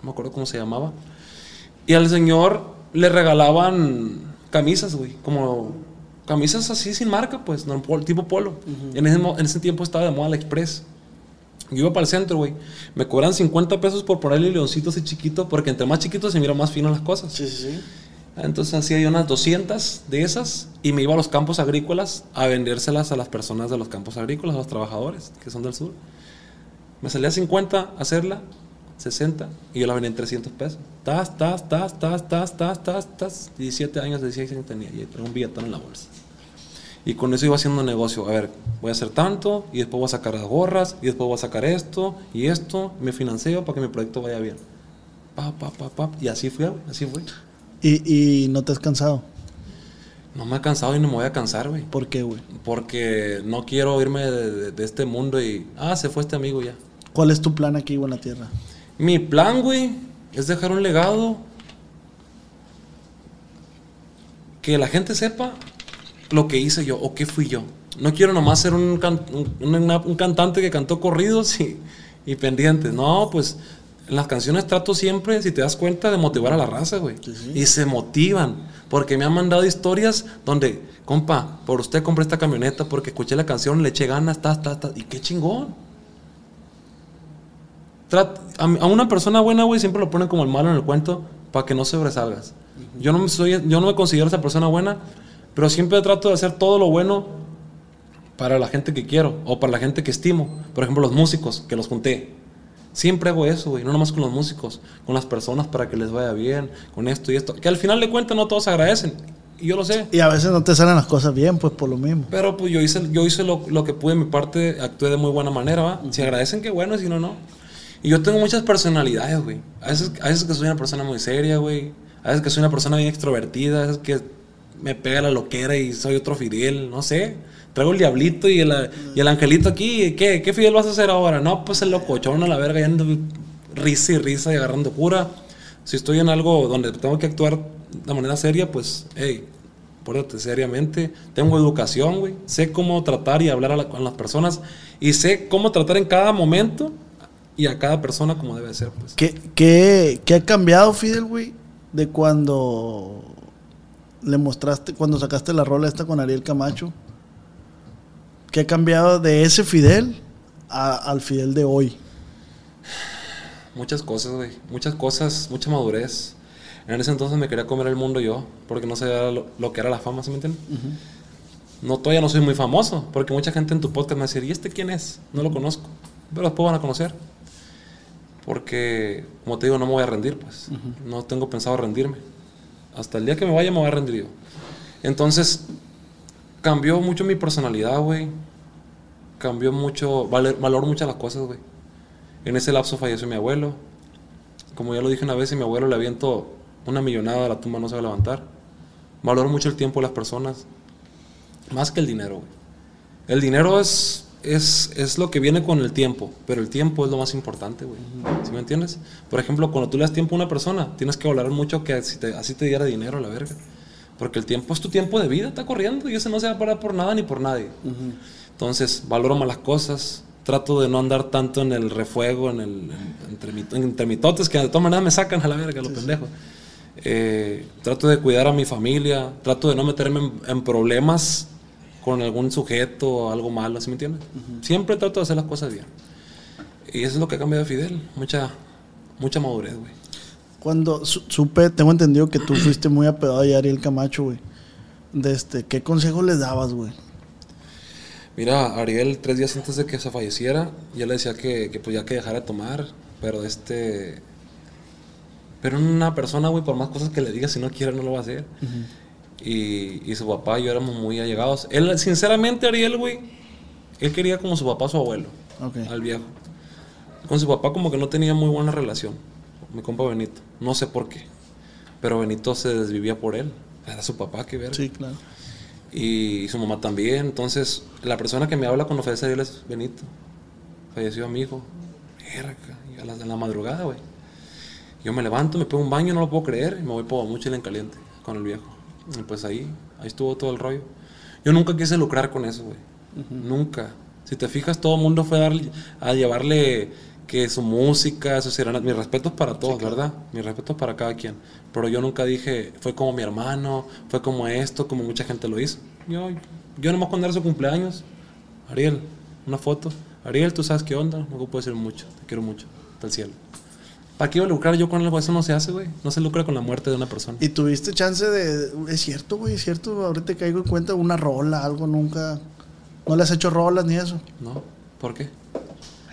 No me acuerdo cómo se llamaba. Y al señor le regalaban camisas, güey. Como camisas así sin marca, pues, no, tipo polo. en, ese, en ese tiempo estaba de moda la Express. Yo iba para el centro, güey. Me cobran 50 pesos por ponerle leoncito así chiquito, porque entre más chiquito se mira más fino las cosas. Sí, sí, sí. Entonces hacía yo unas 200 de esas y me iba a los campos agrícolas a vendérselas a las personas de los campos agrícolas, a los trabajadores que son del sur. Me salía 50 hacerla, 60 y yo la vendía en 300 pesos. Tas, tas, tas, tas, tas, tas, tas, tas. 17 años, 16 años tenía y tenía un billetón en la bolsa. Y con eso iba haciendo negocio. A ver, voy a hacer tanto y después voy a sacar las gorras y después voy a sacar esto y esto. Me financio para que mi proyecto vaya bien. Pa, pa, pa, pa. Y así fue, así fue. Y, y no te has cansado. No me he cansado y no me voy a cansar, güey. ¿Por qué, güey? Porque no quiero irme de, de- de este mundo y. Ah, se fue este amigo ya. ¿Cuál es tu plan aquí, la tierra? Mi plan, güey, es dejar un legado. Que la gente sepa lo que hice yo o qué fui yo. No quiero nomás ser un, can- un- una- un cantante que cantó corridos y, y pendientes. No, pues en las canciones trato siempre, si te das cuenta, de motivar a la raza, güey. Y se motivan. Porque me han mandado historias donde, compa, por usted compré esta camioneta porque escuché la canción, le eché ganas, ta, ta, ta. Y qué chingón. A, una persona buena, güey, siempre lo ponen como el malo en el cuento para que no sobresalgas. Yo no, me soy, yo no me considero esa persona buena, pero siempre trato de hacer todo lo bueno para la gente que quiero o para la gente que estimo. Por ejemplo, los músicos, que los junté. Siempre hago eso, güey. No nomás con los músicos, con las personas para que les vaya bien, con esto y esto. Que al final de cuentas no todos agradecen. Y yo lo sé. Y a veces no te salen las cosas bien, pues por lo mismo. Pero pues yo hice, yo hice lo, lo que pude de mi parte, actué de muy buena manera, ¿va? Si agradecen, qué bueno, si no, no. Y yo tengo muchas personalidades, güey. A veces, a veces que soy una persona muy seria, güey. A veces que soy una persona bien extrovertida. A veces que me pega la loquera y soy otro Fidel, no sé. Traigo el diablito y el, y el angelito aquí. ¿Qué, ¿Qué Fidel vas a hacer ahora? No, pues el locochón a la verga, y ando risa y risa y agarrando cura. Si estoy en algo donde tengo que actuar de manera seria, pues, hey, pórtate seriamente. Tengo educación, güey. Sé cómo tratar y hablar a la- con las personas. Y sé cómo tratar en cada momento y a cada persona como debe ser, pues. ¿Qué, qué, qué ha cambiado, Fidel, güey? De cuando le mostraste, cuando sacaste la rola esta con Ariel Camacho. ¿Qué ha cambiado de ese Fidel a- al Fidel de hoy? Muchas cosas, güey. Muchas cosas, mucha madurez. En ese entonces me quería comer el mundo yo, porque no sabía lo, lo que era la fama, ¿sí me entiendes? No, todavía no soy muy famoso, porque mucha gente en tu podcast me va a decir, ¿y este quién es? No lo conozco. Pero después van a conocer. Porque, como te digo, no me voy a rendir, pues. No tengo pensado rendirme. Hasta el día que me vaya me voy a rendir yo. Entonces, cambió mucho mi personalidad, güey. Cambió mucho, valer, valoro muchas las cosas, güey. En ese lapso falleció mi abuelo. Como ya lo dije una vez, y mi abuelo le aviento una millonada a la tumba, no se va a levantar. Valoro mucho el tiempo de las personas. Más que el dinero, güey. El dinero es, es, es lo que viene con el tiempo, pero el tiempo es lo más importante, güey. ¿Sí me entiendes? Por ejemplo, cuando tú le das tiempo a una persona, tienes que valorar mucho que así te, así te diera dinero a la verga. Porque el tiempo es tu tiempo de vida, está corriendo y ese no se va a parar por nada ni por nadie. Entonces, valoro más las cosas. Trato de no andar tanto en el refuego, en el en- entre, mitotes, que de todas maneras me sacan a la verga, los pendejos. Eh, trato de cuidar a mi familia. Trato de no meterme en, en problemas con algún sujeto o algo malo, ¿sí me entiendes? Siempre trato de hacer las cosas bien. Y eso es lo que ha cambiado de Fidel. Mucha, mucha madurez, güey. Cuando su- supe, tengo entendido que tú [clears throat] fuiste muy apegado a Ariel Camacho, güey. De este, ¿Qué consejos les dabas, güey? Mira, Ariel, tres días antes de que se falleciera, ya le decía que, que pues ya que dejara de tomar, pero este... Pero una persona, güey, por más cosas que le diga, si no quiere, no lo va a hacer. Y, y su papá y yo éramos muy allegados. Él, sinceramente, Ariel, güey, él quería como su papá, su abuelo, al viejo. Con su papá como que no tenía muy buena relación, mi compa Benito. No sé por qué, pero Benito se desvivía por él. Era su papá, qué ver Sí, claro. y su mamá también. Entonces, la persona que me habla cuando fallece él es Benito. Falleció mi hijo. Verga, y a la, en la madrugada, güey. Yo me levanto, me pego un baño, no lo puedo creer, y me voy por mucho en caliente con el viejo. Y pues ahí, ahí estuvo todo el rollo. Yo nunca quise lucrar con eso, güey. Nunca. Si te fijas, todo el mundo fue a, darle- a llevarle que su música, sus serenatas. Mis respetos para todos, ¿verdad? Mis respetos para cada quien. Pero yo nunca dije, fue como mi hermano, fue como esto, como mucha gente lo hizo. Yo, yo nomás cuando era su cumpleaños, Ariel, una foto. Ariel, tú sabes qué onda, no puedo decir mucho, te quiero mucho, hasta el cielo. ¿Para qué iba a lucrar yo con algo? Eso no se hace, güey. No se lucra con la muerte de una persona. Y tuviste chance de. Es cierto, güey, es cierto. Ahorita caigo en cuenta una rola, algo nunca. No le has hecho rolas ni eso. ¿No? ¿Por qué?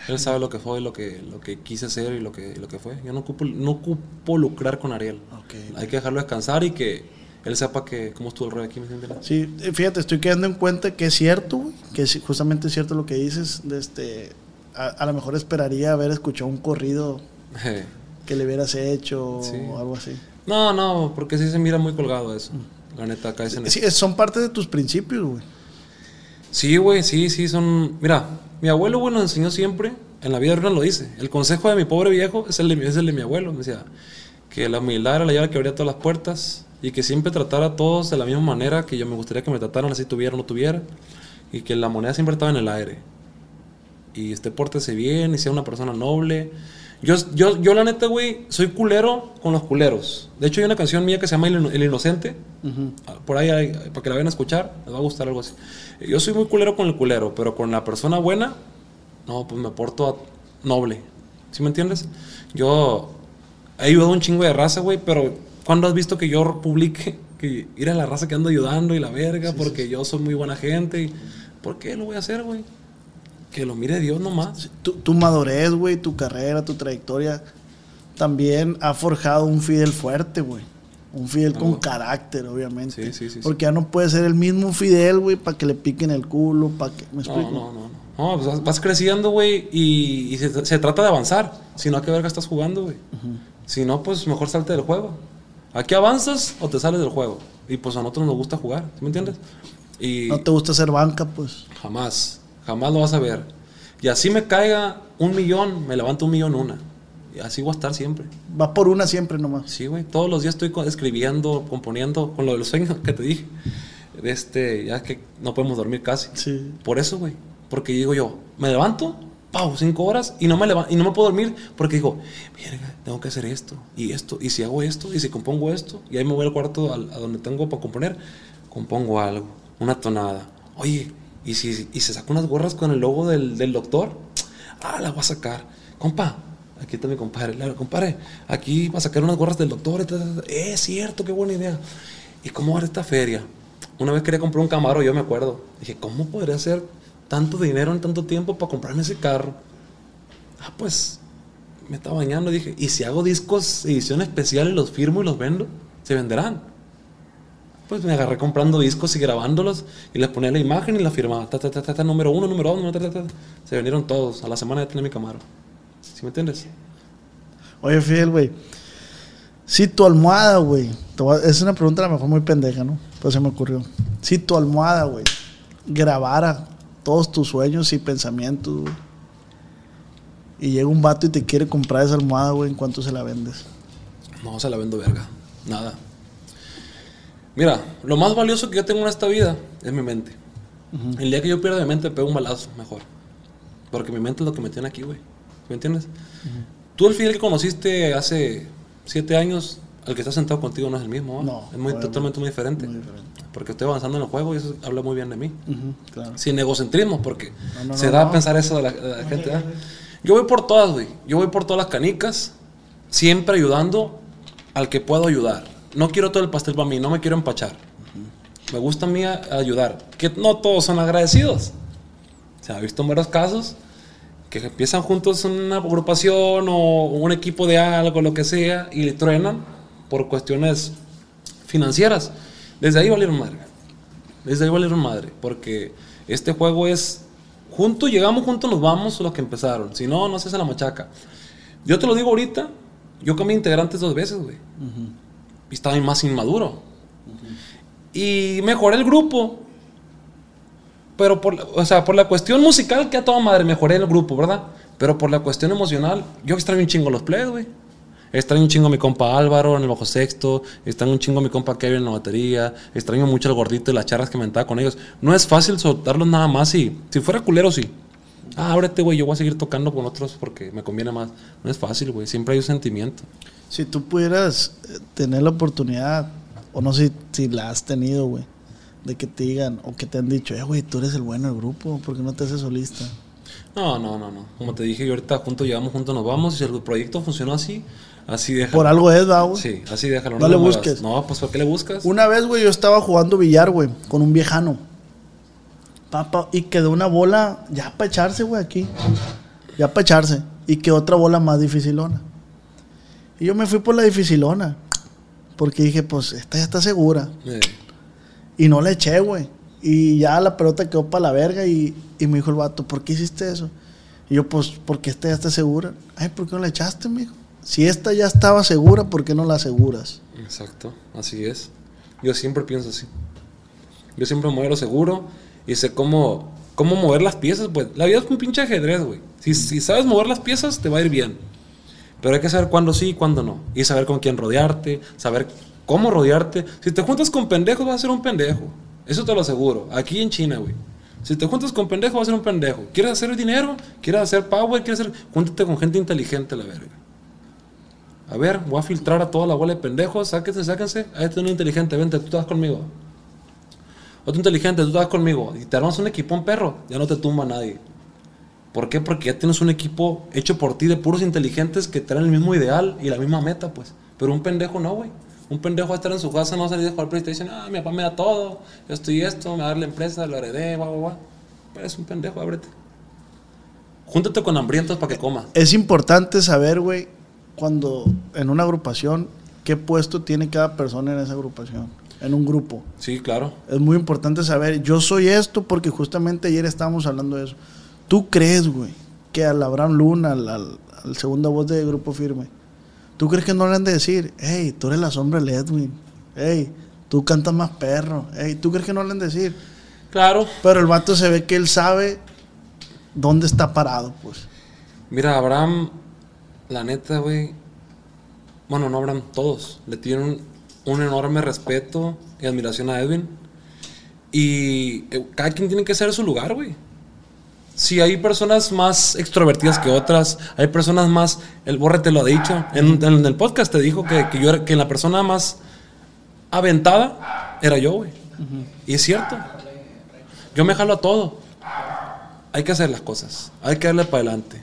Él sabe lo que fue, lo que, lo que quise ser y lo que, lo que fue. Yo no ocupo, no ocupo lucrar con Ariel. Ok. Hay que dejarlo descansar y que él sepa que cómo estuvo el rollo aquí, ¿me entiendes? Sí, eh, fíjate, estoy quedando en cuenta que es cierto, güey. Que sí, justamente es cierto lo que dices. De este, a, a lo mejor esperaría haber escuchado un corrido [laughs] que le hubieras hecho Sí. o algo así. No, no, porque sí se mira muy colgado eso. La neta, dicen Sí, es- son parte de tus principios, güey. Sí, güey, sí, sí, son... Mira, mi abuelo, güey, nos enseñó siempre, en la vida real lo dice, el consejo de mi pobre viejo es el de, mi- es el de mi abuelo, me decía, que la humildad era la llave que abría todas las puertas y que siempre tratara a todos de la misma manera que yo me gustaría que me trataran, así tuviera o no tuviera, y que la moneda siempre estaba en el aire. Y este, pórtese bien y sea una persona noble. Yo, yo, yo la neta, güey, soy culero con los culeros. De hecho, hay una canción mía que se llama El, Ino- El Inocente. Ah, Por ahí, hay- para que la vayan a escuchar, les va a gustar algo así. Yo soy muy culero con el culero, pero con la persona buena, no, pues me porto noble. ¿Sí me entiendes? Yo he ayudado a un chingo de raza, güey, pero ¿cuándo has visto que yo publique que ir a la raza que ando ayudando y la verga? porque yo soy muy buena gente. Y, ¿Por qué lo voy a hacer, güey? Que lo mire Dios nomás. Tu, tu madurez, güey, tu carrera, tu trayectoria, también ha forjado un Fidel fuerte, güey. Un Fidel con carácter, obviamente. Sí, sí, sí. Porque ya no puede ser el mismo Fidel, güey, para que le piquen el culo, para que... ¿Me explico? No, no, no. No, No, pues vas- creciendo, güey, y, y se, se trata de avanzar. Si no, ¿a qué verga estás jugando, güey? Si no, pues mejor salte del juego. Aquí avanzas o te sales del juego. Y pues a nosotros nos gusta jugar, ¿sí me entiendes? Y No te gusta ser banca, pues. jamás, jamás lo vas a ver. Y así me caiga un millón, me levanto un millón una. Y así voy a estar siempre. Va por una siempre nomás. Sí, güey. Todos los días estoy escribiendo, componiendo, con lo de los sueños que te dije. Este, ya que no podemos dormir casi. Sí. Por eso, güey. Porque digo yo, me levanto, pau, cinco horas y no me leva- y no me puedo dormir porque digo, mierda, tengo que hacer esto y esto. Y si hago esto y si compongo esto, y ahí me voy al cuarto al- a, donde tengo para componer, compongo algo, una tonada. Oye, y si y se saca unas gorras con el logo del, del doctor, ah, la voy a sacar. Compa, aquí está mi compadre. Le aquí va a sacar unas gorras del doctor. Eh, es cierto, qué buena idea. ¿Y cómo va a esta feria? Una vez quería comprar un Camaro, yo me acuerdo. Dije, ¿cómo podría hacer tanto dinero en tanto tiempo para comprarme ese carro? Ah, pues me estaba bañando dije, ¿y si hago discos, edición especial los firmo y los vendo? ¿Se venderán? Pues me agarré comprando discos y grabándolos y les ponía la imagen y la firmaba. Ta, ta, ta, ta, ta, número uno, número dos, número ta, ta, ta. Se vendieron todos. A la semana ya tenía mi Camaro. ¿Sí me entiendes? Oye, Fidel, güey. Si tu almohada, güey. Es una pregunta a lo mejor muy pendeja, ¿no? Pues se me ocurrió. Si tu almohada, güey, grabara todos tus sueños y pensamientos, güey. Y llega un vato y te quiere comprar esa almohada, güey, ¿en cuánto se la vendes? No, se la vendo verga. Nada. Mira, lo más valioso que yo tengo en esta vida es mi mente. El día que yo pierda mi mente, pego un balazo mejor. Porque mi mente es lo que me tiene aquí, güey. ¿Me entiendes? Tú, el Fidel que conociste hace siete años, al que está sentado contigo no es el mismo. No, Es muy, totalmente muy diferente. Muy diferente. Porque estoy avanzando en el juego y eso habla muy bien de mí. Claro. Sin egocentrismo, porque No, no, se da a pensar eso de la, de la gente. Yo voy por todas, güey. Yo voy por todas las canicas, siempre ayudando al que puedo ayudar. No quiero todo el pastel para mí, no me quiero empachar. Me gusta a mí ayudar. Que no todos son agradecidos. Se ha visto en varios casos que empiezan juntos una agrupación o un equipo de algo, lo que sea, y le truenan por cuestiones financieras. Desde ahí valieron madre. Desde ahí valieron madre. Porque este juego es. Juntos llegamos, juntos nos vamos los que empezaron. Si no, no se hace la machaca. Yo te lo digo ahorita. Yo cambié integrantes dos veces, güey. Y estaba más inmaduro. Y mejoré el grupo. Pero por, la- o sea, por la cuestión musical que a toda madre mejoré el grupo, ¿verdad? Pero por la cuestión emocional, yo extraño un chingo los plays, güey. Extraño un chingo a mi compa Álvaro en el bajo sexto, extraño un chingo a mi compa Kevin en la batería, extraño mucho al gordito y las charlas que me con ellos. No es fácil soltarlos nada más y si fuera culero, sí. Ah, ábrete, güey, yo voy a seguir tocando con otros porque me conviene más. No es fácil, güey, siempre hay un sentimiento. Si tú pudieras eh, tener la oportunidad, o no sé si la has tenido, güey, de que te digan o que te han dicho, eh, güey, tú eres el bueno del grupo, ¿por qué no te haces solista? No, no, no, no. Como te dije, yo ahorita juntos llegamos, juntos nos vamos. Y si el proyecto funcionó así, así déjalo. Por algo es, ¿va, güey? Sí, así déjalo. No le muevas. busques. No, pues ¿por qué le buscas? Una vez, güey, yo estaba jugando billar, güey, con un viejano. Papá, y quedó una bola ya para echarse, güey, aquí. Ya para echarse. Y quedó otra bola más dificilona. Y yo me fui por la dificilona. Porque dije, pues, esta ya está segura. Eh, Y no le eché, güey. Y ya la pelota quedó para la verga. Y, y me dijo el vato, ¿por qué hiciste eso? Y yo, pues, porque esta ya está segura. Ay, ¿por qué no la echaste, mijo? Si esta ya estaba segura, ¿por qué no la aseguras? exacto, así es. Yo siempre pienso así. Yo siempre muero seguro y sé cómo, cómo mover las piezas. Pues la vida es un pinche ajedrez, güey. Si, si sabes mover las piezas, te va a ir bien. Pero hay que saber cuándo sí y cuándo no. Y saber con quién rodearte, saber cómo rodearte. Si te juntas con pendejos, vas a ser un pendejo. Eso te lo aseguro. Aquí en China, güey. Si te juntas con pendejos, vas a ser un pendejo. ¿Quieres hacer dinero? ¿Quieres hacer power? ¿Quieres hacer...? Júntate con gente inteligente, la verga. A ver, voy a filtrar a toda la bola de pendejos. Sáquense, sáquense. Ahí está uno inteligente. Vente, tú estás conmigo. Otro inteligente, tú estás conmigo. Y te armas un equipón, perro. Ya no te tumba nadie. ¿Por qué? Porque ya tienes un equipo hecho por ti de puros inteligentes que traen el mismo ideal y la misma meta, pues. Pero un pendejo no, güey. Un pendejo va a estar en su casa, no va a salir de jugar PlayStation. Ah, mi papá me da todo. Yo estoy esto, me va a dar la empresa, lo heredé, guau, guau, guau. Pero es un pendejo, ábrete. Júntate con hambrientos para que coma. Es importante saber, güey, cuando en una agrupación, qué puesto tiene cada persona en esa agrupación, en un grupo. Sí, claro. Es muy importante saber, yo soy esto porque justamente ayer estábamos hablando de eso. ¿Tú crees, güey, que al Abraham Luna, al, al, al segunda voz de Grupo Firme, ¿tú crees que no le han de decir, hey, tú eres la sombra de Edwin, hey, tú cantas más perro, hey, ¿tú crees que no le han de decir? Claro. Pero el vato se ve que él sabe dónde está parado, pues. Mira, Abraham, la neta, güey. Bueno, no Abraham, todos. Le tienen un, enorme respeto y admiración a Edwin. Y eh, cada quien tiene que ser su lugar, güey. Si hay personas más extrovertidas que otras, hay personas más. El Borre te lo ha dicho. En, en el podcast te dijo que, que yo era, que la persona más aventada era yo, güey. Y es cierto. Yo me jalo a todo. Hay que hacer las cosas. Hay que darle para adelante.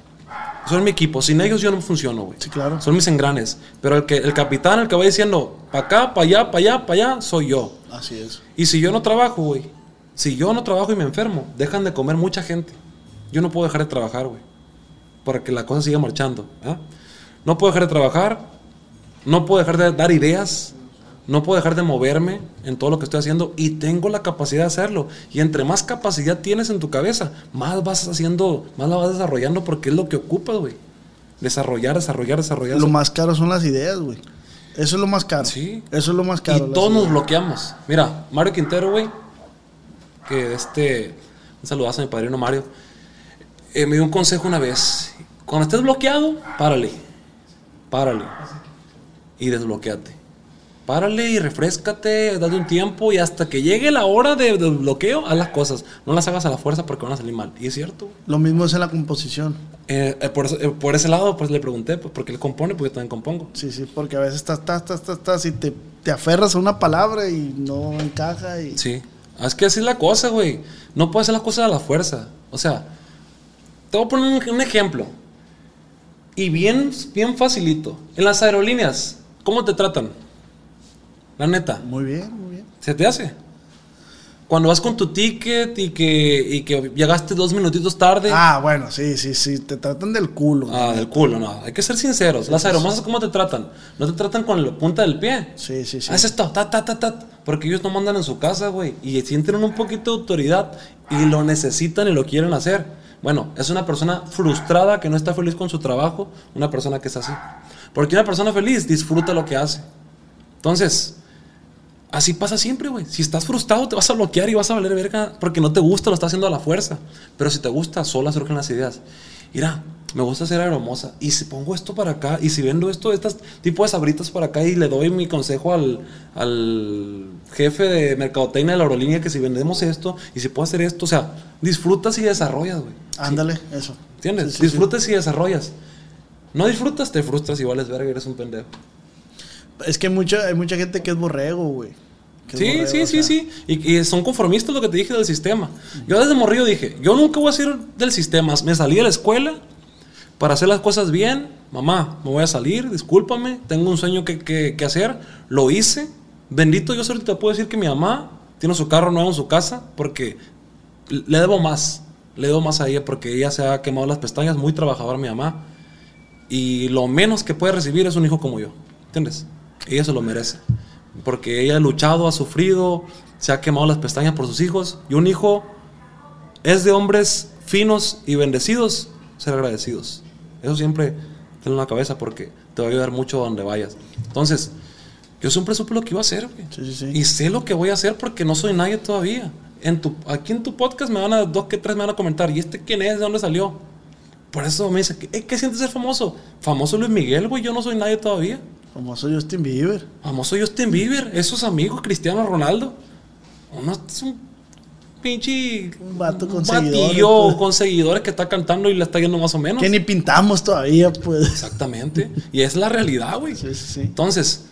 Son mi equipo. Sin ellos yo no funciono, güey. Sí, claro. Son mis engranes. Pero el, que, el capitán, el que va diciendo, para acá, para allá, para allá, para allá, soy yo. Así es. Y si yo no trabajo, güey. Si yo no trabajo y me enfermo, dejan de comer mucha gente. Yo no puedo dejar de trabajar, güey. Para que la cosa siga marchando. ¿ah? No puedo dejar de trabajar. No puedo dejar de dar ideas. No puedo dejar de moverme en todo lo que estoy haciendo. Y tengo la capacidad de hacerlo. Y entre más capacidad tienes en tu cabeza, más vas haciendo, más la vas desarrollando porque es lo que ocupas, güey. Desarrollar, desarrollar, desarrollar. Lo más caro son las ideas, güey. Eso es lo más caro. Sí. Eso es lo más caro. Y todos nos bloqueamos. Mira, Mario Quintero, güey, que este, un saludazo a mi padrino Mario, eh, me dio un consejo una vez. Cuando estés bloqueado, párale, párale y desbloqueate. Párale y refrescate, date un tiempo y hasta que llegue la hora de, del bloqueo, haz las cosas. No las hagas a la fuerza porque van a salir mal. Y es cierto. Lo mismo es en la composición. Eh, eh, por, ese- eh, por ese lado, pues le pregunté, pues, porque él compone, porque yo también compongo. Sí, sí, porque a veces estás, estás, estás, estás, estás y te, te aferras a una palabra y no encaja. Y... Sí. Es que así es la cosa, güey. No puedes hacer las cosas a la fuerza. O sea, te voy a poner un, un ejemplo. Y bien, bien facilito. En las aerolíneas, ¿cómo te tratan? La neta, Muy bien, muy bien. ¿se te hace? Cuando vas con tu ticket y que, y que llegaste dos minutitos tarde. Ah, bueno, sí, sí, sí. Te tratan del culo. Ah, del culo, no. Hay que ser sinceros. Las aeromosas, ¿cómo te tratan? No te tratan con la punta del pie. Sí, sí, sí. Haz esto, ta, ta, ta, ta. Porque ellos no mandan en su casa, güey. Y sienten un poquito de autoridad y lo necesitan y lo quieren hacer. Bueno, es una persona frustrada que no está feliz con su trabajo. Una persona que es así. Porque una persona feliz disfruta lo que hace. Entonces, así pasa siempre, güey. Si estás frustrado, te vas a bloquear y vas a valer verga porque no te gusta, lo estás haciendo a la fuerza. Pero si te gusta, solas surgen las ideas. Mira, me gusta ser aeromosa. Y si pongo esto para acá, y si vendo esto, estas tipo de sabritas para acá, y le doy mi consejo al, al jefe de mercadotecnia de la aerolínea que si vendemos esto, y si puedo hacer esto, o sea, disfrutas y desarrollas, güey. Ándale, eso. ¿Entiendes? Sí, sí, disfrutas y desarrollas. No disfrutas, te frustras y vales verga eres un pendejo. Es que hay mucha, hay mucha gente que es borrego, güey. Sí, borrego, sí, o sí, sea. sí. Y, y son conformistas lo que te dije del sistema. Yo desde morrillo dije, yo nunca voy a ser del sistema. Me salí de la escuela para hacer las cosas bien. Mamá, me voy a salir, discúlpame, tengo un sueño que, que- que hacer. Lo hice. Bendito, yo solo te puedo decir que mi mamá tiene su carro nuevo en su casa porque le debo más. Le debo más a ella porque ella se ha quemado las pestañas, muy trabajadora mi mamá. Y lo menos que puede recibir es un hijo como yo. ¿Entiendes? Ella se lo merece. Porque ella ha luchado, ha sufrido, se ha quemado las pestañas por sus hijos. Y un hijo es de hombres finos y bendecidos ser agradecidos. Eso siempre tenlo en la cabeza porque te va a ayudar mucho donde vayas. Entonces, yo siempre supe lo que iba a hacer. Sí, sí, sí. Y sé lo que voy a hacer porque no soy nadie todavía. En tu, aquí en tu podcast me van a, dos que tres me van a comentar, ¿y este quién es? ¿De dónde salió? Por eso me dice, ¿qué, qué sientes ser famoso? Famoso Luis Miguel, güey, yo no soy nadie todavía. Famoso Justin Bieber. Famoso Justin Bieber, esos amigos, Cristiano Ronaldo. Uno es un pinche... Un vato con batillo seguidores, pues. con seguidores que está cantando y le está yendo más o menos. Que ni pintamos todavía, pues. Exactamente. y es la realidad, güey. Sí, sí, sí. Entonces,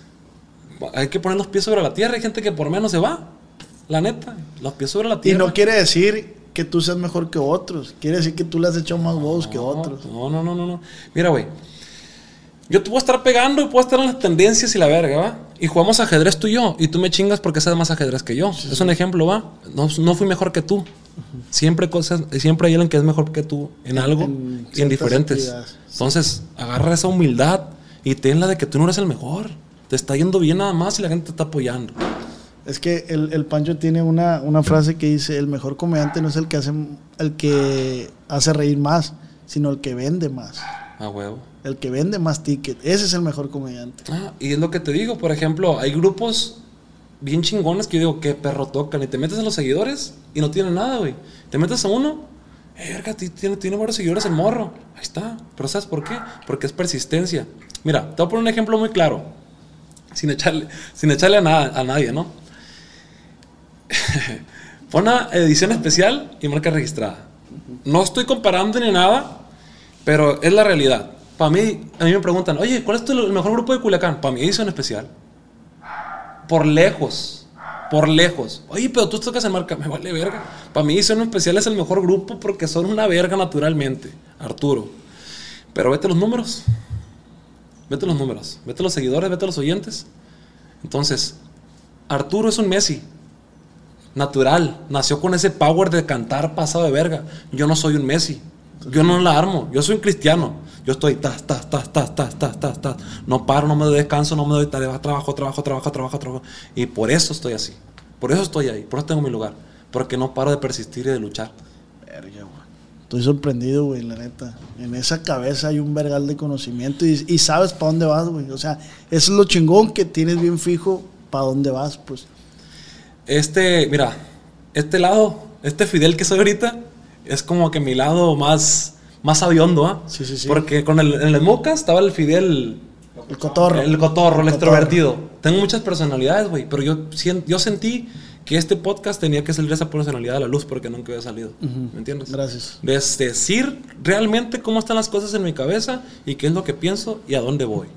hay que poner los pies sobre la tierra. Hay gente que por menos se va. La neta, los pies sobre la Y tierra. no quiere decir que tú seas mejor que otros. Quiere decir que tú le has echado más huevos que No, otros. No, no, no, no, no. Mira, güey. Yo te puedo estar pegando y puedo estar en las tendencias y la verga, ¿va? Y jugamos ajedrez tú y yo. Y tú me chingas porque sabes más ajedrez que yo. es un ejemplo, ¿va? No, no fui mejor que tú. Siempre cosas, siempre hay alguien que es mejor que tú en algo en y en diferentes. actividades. Entonces, agarra esa humildad y tenla de que tú no eres el mejor. Te está yendo bien nada más y la gente te está apoyando. Es que el, el Pancho tiene una, una frase que dice, el mejor comediante no es el que hace el que hace reír más, sino el que vende más. A huevo. El que vende más ticket. Ese es el mejor comediante. Ah, y es lo que te digo, por ejemplo, hay grupos bien chingones que yo digo, qué perro tocan. Y te metes a los seguidores y no tienen nada, güey. Te metes a uno, eh, verga, ti- tiene, tiene varios seguidores el morro. Ahí está. Pero ¿sabes por qué? Porque es persistencia. Mira, te voy a poner un ejemplo muy claro. Sin echarle, sin echarle a, nada, a nadie, ¿no? [laughs] Pon una edición especial y marca registrada. No estoy comparando ni nada, pero es la realidad. Para mí, a mí me preguntan, oye, ¿cuál es el mejor grupo de Culiacán? Para mí, edición especial. Por lejos. Por lejos. Oye, pero tú tocas en marca. [laughs] Me vale verga. Para mí, edición especial es el mejor grupo porque son una verga naturalmente. Arturo. Pero vete los números. Vete los números. Vete los seguidores, vete los oyentes. Entonces, Arturo es un Messi. Natural. Nació con ese power de cantar pasado de verga. Yo no soy un Messi. Yo no la armo. Yo soy un cristiano. Yo estoy tas, tas, tas, tas, tas, tas, tas, tas. No paro, no me doy descanso, no me doy. Trabajo, trabajo, trabajo, trabajo, trabajo. Y por eso estoy así. Por eso estoy ahí. Por eso tengo mi lugar. Porque no paro de persistir y de luchar. Verga, güey. Estoy sorprendido, güey, la neta. En esa cabeza hay un vergal de conocimiento y, y sabes para dónde vas, güey. O sea, eso es lo chingón que tienes bien fijo para dónde vas, pues. Este, mira, este lado, este Fidel que soy ahorita, es como que mi lado más, más aviondo, ¿ah? Sí, sí, sí. Porque con el, en el Moca estaba el Fidel, El cotorro. el cotorro, el El extrovertido. Tengo muchas personalidades, güey, pero yo, yo sentí que este podcast tenía que salir esa personalidad a la luz porque nunca había salido. ¿Me entiendes? Gracias. Es decir realmente cómo están las cosas en mi cabeza y qué es lo que pienso y a dónde voy.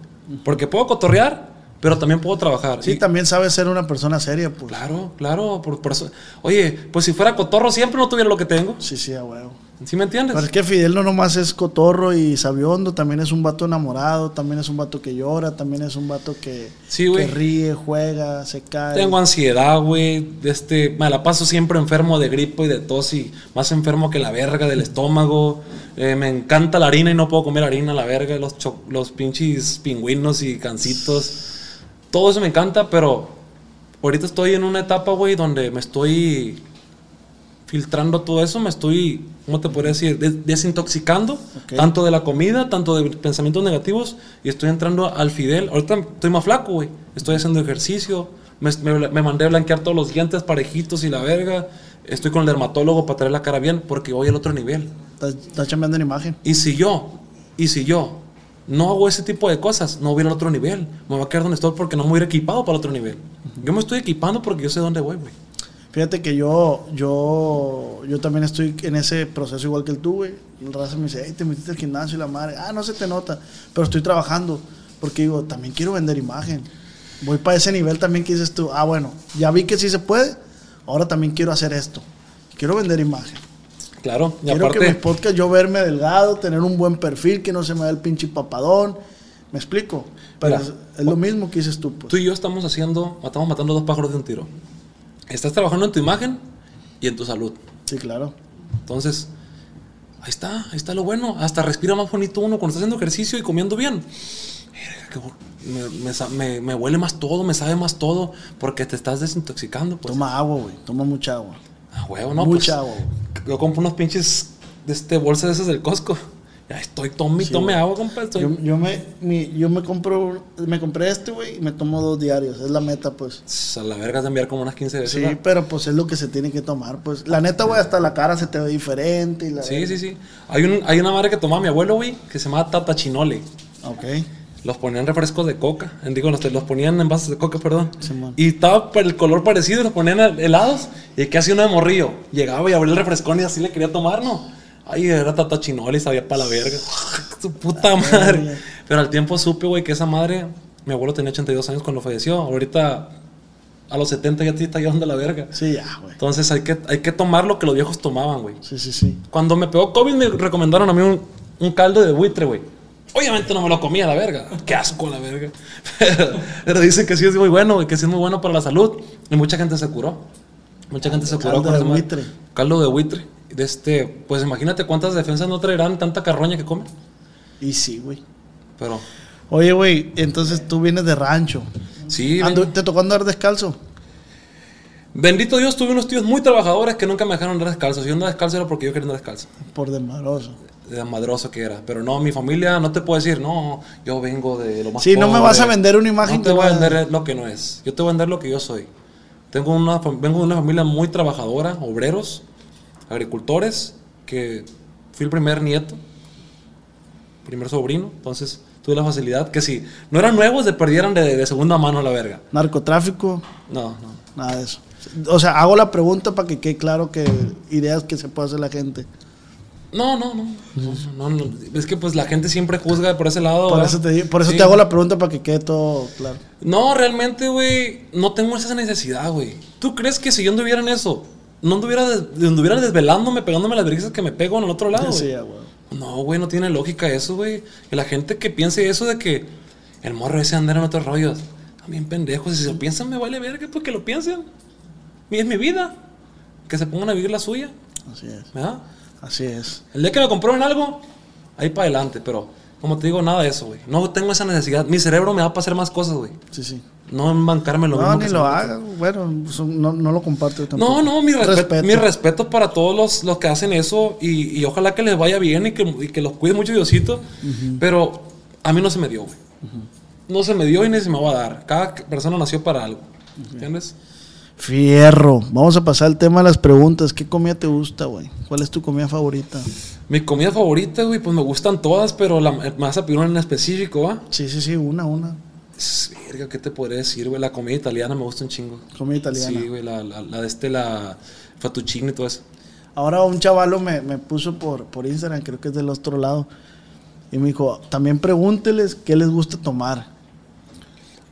Porque puedo cotorrear, pero también puedo trabajar. Sí, Y- también sabes ser una persona seria, pues. Claro, claro, por, por eso. Oye, pues si fuera cotorro siempre no tuviera lo que tengo. Sí, sí, a huevo. ¿Sí me entiendes? Pero es que Fidel no nomás es cotorro y sabiondo, también es un vato enamorado, también es un vato que llora, también es un vato que, Sí, que ríe, juega, se cae. Tengo ansiedad, güey. Este, me la paso siempre enfermo de gripo y de tos y más enfermo que la verga del estómago. Eh, me encanta la harina y no puedo comer harina, la verga. Los, cho- los pinches pingüinos y cancitos. Todo eso me encanta, pero ahorita estoy en una etapa, güey, donde me estoy filtrando todo eso. Me estoy, ¿cómo te podría decir? Des- desintoxicando. Tanto de la comida, tanto de pensamientos negativos. Y estoy entrando al Fidel. Ahorita estoy más flaco, güey. Estoy haciendo ejercicio. Me, me- me mandé a blanquear todos los dientes parejitos y la verga. Estoy con el dermatólogo para traer la cara bien porque voy al otro nivel. Está, está chambeando en imagen. Y si yo, y si yo no hago ese tipo de cosas, no voy al otro nivel. Me voy a quedar donde estoy porque no me voy a ir equipado para el otro nivel. Yo me estoy equipando porque yo sé dónde voy, güey. Fíjate que yo, yo, yo también estoy en ese proceso igual que el tú, güey. El raza me dice, hey, te metiste al gimnasio y la madre. Ah, no se te nota. Pero estoy trabajando. Porque digo, también quiero vender imagen. Voy para ese nivel también que dices tú, ah, bueno, ya vi que sí se puede. Ahora también quiero hacer esto. Quiero vender imagen. Claro, y quiero que mi aparte, podcast yo verme delgado, tener un buen perfil, que no se me vea el pinche papadón. ¿Me explico? Pero Mira, es, es lo mismo que dices tú, pues. tú y yo estamos haciendo, estamos matando dos pájaros de un tiro. Estás trabajando en tu imagen y en tu salud. Sí, claro. Entonces, ahí está, ahí está lo bueno. Hasta respira más bonito uno cuando está haciendo ejercicio y comiendo bien. Me huele más todo, me sabe más todo, porque te estás desintoxicando. Pues. Toma agua, güey. Toma mucha agua. Ah, huevo, no, mucha pues, agua, güey. Yo compro unos pinches de este, bolsas de esas del Costco. Ya estoy, tome Sí, tome agua, compa. estoy- Yo, yo me, mi- yo me compro, me compré este, güey, y me tomo dos diarios. Es la meta, pues. A la verga de enviar como unas 15 veces. Sí, ¿verdad? pero pues es lo que se tiene que tomar, pues. La neta, güey, hasta la cara se te ve diferente. Y la Sí, sí, sí. Hay, un, hay una madre que tomaba mi abuelo, güey, que se llama Tata Chinole. Ok. Los ponían refrescos de coca. Digo, los, los ponían en vasos de coca, perdón. Simón. y estaba el color parecido, los ponían helados. Y que hacía uno de morrillo. Llegaba y abría el refrescón y así le quería tomar, ¿no? Ay, era Tata Chinole y sabía para la verga. [laughs] Su puta madre. Pero al tiempo supe, güey, que esa madre. Mi abuelo tenía 82 años cuando falleció. Ahorita a los 70 ya te está llevando la verga. Sí, ya, güey. Entonces hay que, hay que tomar lo que los viejos tomaban, güey. Sí, sí, sí. Cuando me pegó COVID me recomendaron a mí un, un caldo de buitre, güey. Obviamente no me lo comía la verga. Qué asco la verga. [laughs] Pero, pero dicen que sí es muy bueno y que sí es muy bueno para la salud. Y mucha gente se curó. Mucha gente se curó Caldo de buitre. Caldo de buitre. De este, pues imagínate cuántas defensas no traerán tanta carroña que comen. Y sí, güey. Pero Oye, güey, entonces tú vienes de rancho. sí, ven- ¿Te tocó andar descalzo? bendito Dios, tuve unos tíos muy trabajadores que nunca me dejaron andar descalzo. Si yo andaba descalzo era porque yo quería andar descalzo. Por desmadroso. De madroso que era. Pero no, mi familia no te puedo decir, no, yo vengo de lo más Sí, no me pobre. vas a vender una imagen No te voy a vender lo que no es. Yo te voy a vender lo que yo soy. Tengo una, vengo de una familia muy trabajadora, obreros, agricultores, que fui el primer nieto, primer sobrino, entonces tuve la facilidad que si no eran nuevos, se perdieran de, de segunda mano a la verga. Narcotráfico, No, no. nada de eso. O sea, hago la pregunta para que quede claro que ideas que se puede hacer la gente. No, no, no, no, no. Es que pues la gente siempre juzga por ese lado. Por ¿verdad? eso te, por eso Sí. te hago la pregunta para que quede todo claro. No, realmente, güey, no tengo esa necesidad, güey. ¿Tú crees que si yo anduviera en eso, no anduviera, des- anduviera desvelándome, pegándome las brisas que me pego en el otro lado? Sí, ah, güey. No, güey, no tiene lógica eso, güey. Y la gente que piense eso de que el morro ese andar en otros rollos, también pendejos. Si se lo piensan, me vale verga, pues que lo piensen. Mi- Es mi vida. Que se pongan a vivir la suya, Así es. ¿verdad? Así es. El día que me compraron algo, ahí para adelante, pero como te digo, nada de eso, güey. No tengo esa necesidad. Mi cerebro me da para hacer más cosas, güey. Sí, sí. No bancarme lo No, mismo. ni que lo hagas. Bueno, pues, no, no lo comparto yo tampoco. No, no, mi, respe- Respeto. mi respeto para todos los, los que hacen eso y, y ojalá que les vaya bien y que, y que los cuide mucho Diosito. Pero a mí no se me dio, güey. No se me dio y ni se me va a dar. Cada persona nació para algo. ¿Entiendes? Fierro. Vamos a pasar al tema de las preguntas. ¿Qué comida te gusta, güey? ¿Cuál es tu comida favorita? Mi comida favorita, güey, pues me gustan todas, pero la, me vas a pedir una en específico, ¿va? Sí, sí, sí, una, una. Verga, ¿qué te podría decir, güey? La comida italiana me gusta un chingo. Comida italiana. Sí, güey, la, la, la de este, la fettuccine y todo eso. Ahora un chavalo me, me puso por, por Instagram, creo que es del otro lado. Y me dijo, también pregúnteles qué les gusta tomar.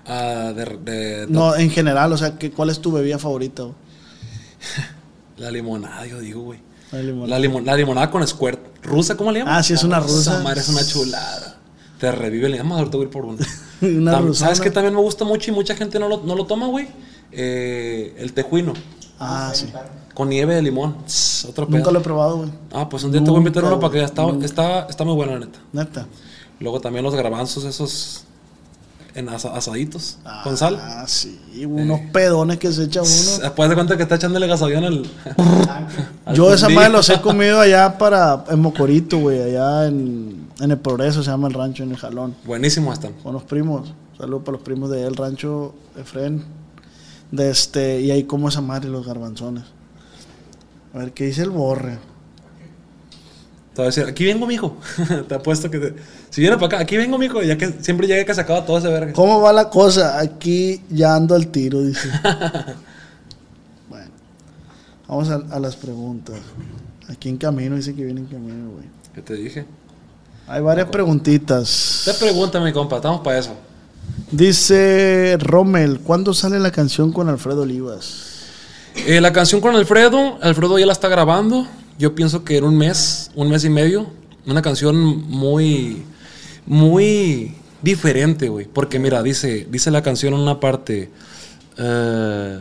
Ah, de, de- No, en general, o sea, que, ¿cuál es tu bebida favorita? [laughs] La limonada, yo digo, güey. La limonada. La, limon- la limonada con squirt. ¿Rusa cómo le llaman? Ah, sí, es una Esa rusa. madre es una chulada. Te revive, le llamas, ahorita voy a ir por una. [laughs] Una Tam- rusana. ¿Sabes qué también me gusta mucho y mucha gente no lo, no lo toma, güey? Eh, el tejuino. Ah, sí. Con nieve de limón. Otro pedo. Nunca lo he probado, güey. Ah, pues un día te voy a invitar uno para que güey. está, está, está muy bueno, la neta. Neta. Luego también los garbanzos esos en asa- asaditos con sal. Ah, sí. Unos pedones que se echa uno. Después de cuenta que está echándole gasolina al. [laughs] al Yo esa madre los he comido allá [laughs] para, en Mocorito, güey, allá en, en el Progreso, se llama el rancho, en el Jalón. Buenísimos están. Con los primos. Saludos para los primos de el rancho Efren. De este, y ahí como esa madre los garbanzones. A ver, ¿qué dice el borre? Te voy a decir, aquí vengo, mijo. [laughs] te apuesto que. te- Si viene para acá, aquí vengo, mijo. Ya que siempre llega que se acaba todo ese verga. ¿Cómo va la cosa? Aquí ya ando al tiro, dice. [laughs] bueno, vamos a, a las preguntas. Aquí en camino, dice que viene en camino, güey. ¿Qué te dije? Hay varias preguntitas. Te pregunta, mi compa. Estamos para eso. Dice Rommel, ¿cuándo sale la canción con Alfredo Olivas? Eh, la canción con Alfredo. Alfredo ya la está grabando. Yo pienso que en un mes, un mes y medio. Una canción muy. Muy diferente, güey. Porque mira, dice, dice la canción en una parte. eh,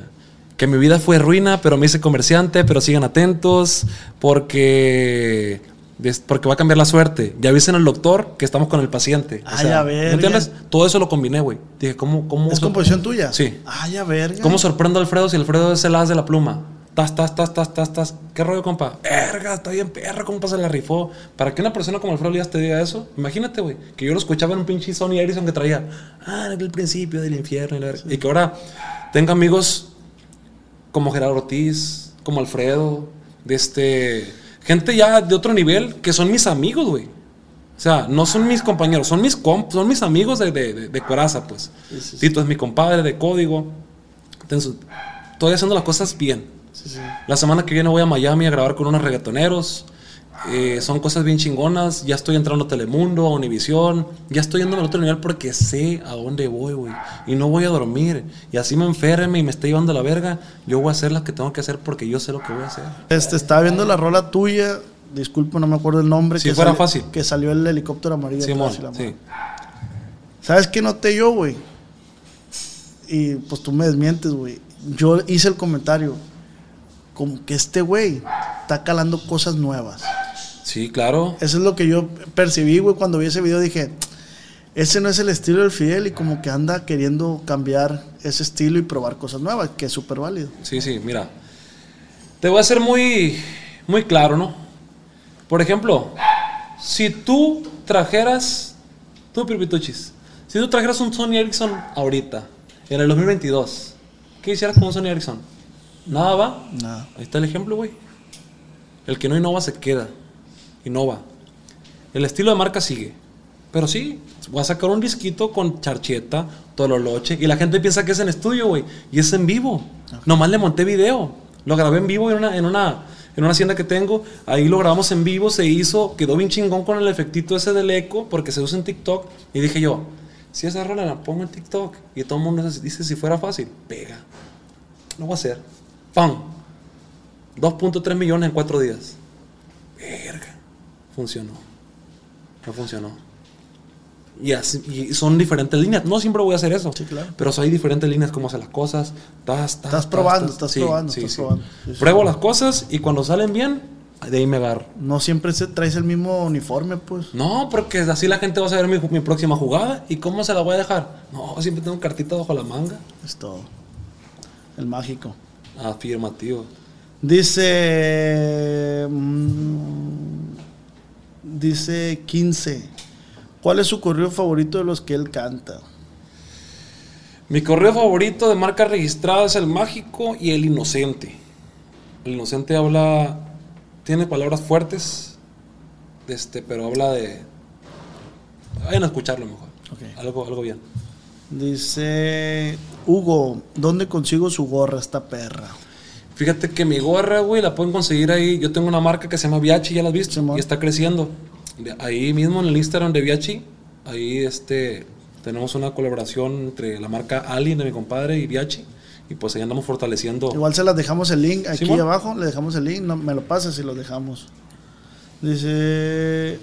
que mi vida fue ruina, pero me hice comerciante, pero sigan atentos, porque, porque va a cambiar la suerte. Ya avisen al doctor que estamos con el paciente. Ah, ya, ¿me verga. entiendes? Todo eso lo combiné, güey. Dije, ¿cómo, cómo ¿Es composición tuya? Sí. Ah, ya, verga. ¿Cómo sorprendo a Alfredo si Alfredo es el as de la pluma? Tas, tas, tas, tas, tas, tas. ¿Qué rollo, compa? Verga, está bien perra, compa, se la rifó. Para que una persona como Alfredo Olivas te diga eso, imagínate, güey, que yo lo escuchaba en un pinche Sony Ericsson que traía, ah, en el principio del infierno, y, la verga. y que ahora tenga amigos como Gerardo Ortiz, como Alfredo, de este, gente ya de otro nivel, que son mis amigos, güey. O sea, no son mis compañeros, son mis comp son mis amigos de, de, de, de coraza, pues. Sí, sí, sí. Tito es mi compadre de código. Entonces, estoy haciendo las cosas bien. Sí, sí. La semana que viene voy a Miami a grabar con unos reggaetoneros. Eh, son cosas bien chingonas. Ya estoy entrando a Telemundo, a Univisión. Ya estoy yendo al otro nivel porque sé a dónde voy, güey. Y no voy a dormir. Y así me enferme y me esté llevando a la verga. Yo voy a hacer las que tengo que hacer porque yo sé lo que voy a hacer. Este, estaba viendo la rola tuya. Disculpa, no me acuerdo el nombre. Si que fuera salió- fácil. Que salió el helicóptero amarillo. Simón, sí. madre. ¿Sabes qué noté yo, güey? Y pues tú me desmientes, güey. Yo hice el comentario. Como que este güey está calando cosas nuevas. Sí, claro. Eso es lo que yo percibí, güey, cuando vi ese video. Dije, ese no es el estilo del Fidel y como que anda queriendo cambiar ese estilo y probar cosas nuevas, que es súper válido. Sí, sí, mira. Te voy a ser muy, muy claro, ¿no? Por ejemplo, si tú trajeras, tú Pirpituchis, si tú trajeras un Sony Ericsson ahorita, en el 2022, ¿qué hicieras con un Sony Ericsson? Nada va. Nada. Ahí está el ejemplo, güey. El que no innova se queda. Innova. El estilo de marca sigue. Pero sí, voy a sacar un disquito con charcheta, tololoche, y la gente piensa que es en estudio, güey. Y es en vivo. Nomás le monté video. Lo grabé en vivo en una, en una, en una hacienda que tengo. Ahí lo grabamos en vivo, se hizo, quedó bien chingón con el efectito ese del eco, porque se usa en TikTok. Y dije yo, si esa rola la pongo en TikTok y todo el mundo dice si fuera fácil, pega. Lo voy a hacer. ¡Pam! 2.3 millones en cuatro días. Verga. Funcionó. No funcionó. Y, así, y son diferentes líneas. No siempre voy a hacer eso. Sí, claro. Pero hay diferentes líneas como hacer las cosas. Tas, tas, Estás tas, probando, estás Sí, probando, sí, estás sí. probando. Pruebo las cosas y cuando salen bien, de ahí me agarro. No siempre se traes el mismo uniforme, pues. No, porque así la gente va a saber mi, mi próxima jugada. ¿Y cómo se la voy a dejar? No, siempre tengo cartita bajo la manga. Es todo. El mágico. Afirmativo. Dice. mm, dice 15. ¿Cuál es su correo favorito de los que él canta? Mi correo favorito de marca registrada es el mágico y el inocente. El inocente habla, tiene palabras fuertes, este, pero habla de... Vayan a escucharlo mejor. Algo, algo bien. Dice. Hugo, ¿dónde consigo su gorra, esta perra? Fíjate que mi gorra, güey, la pueden conseguir ahí. Yo tengo una marca que se llama Viachi, ya la has visto, Simón. y está creciendo. Ahí mismo en el Instagram de Viachi, ahí este, tenemos una colaboración entre la marca Alien de mi compadre y Viachi. Y pues ahí andamos fortaleciendo. Igual se las dejamos el link aquí Simón. abajo, le dejamos el link, no, me lo pasas y lo dejamos. Dice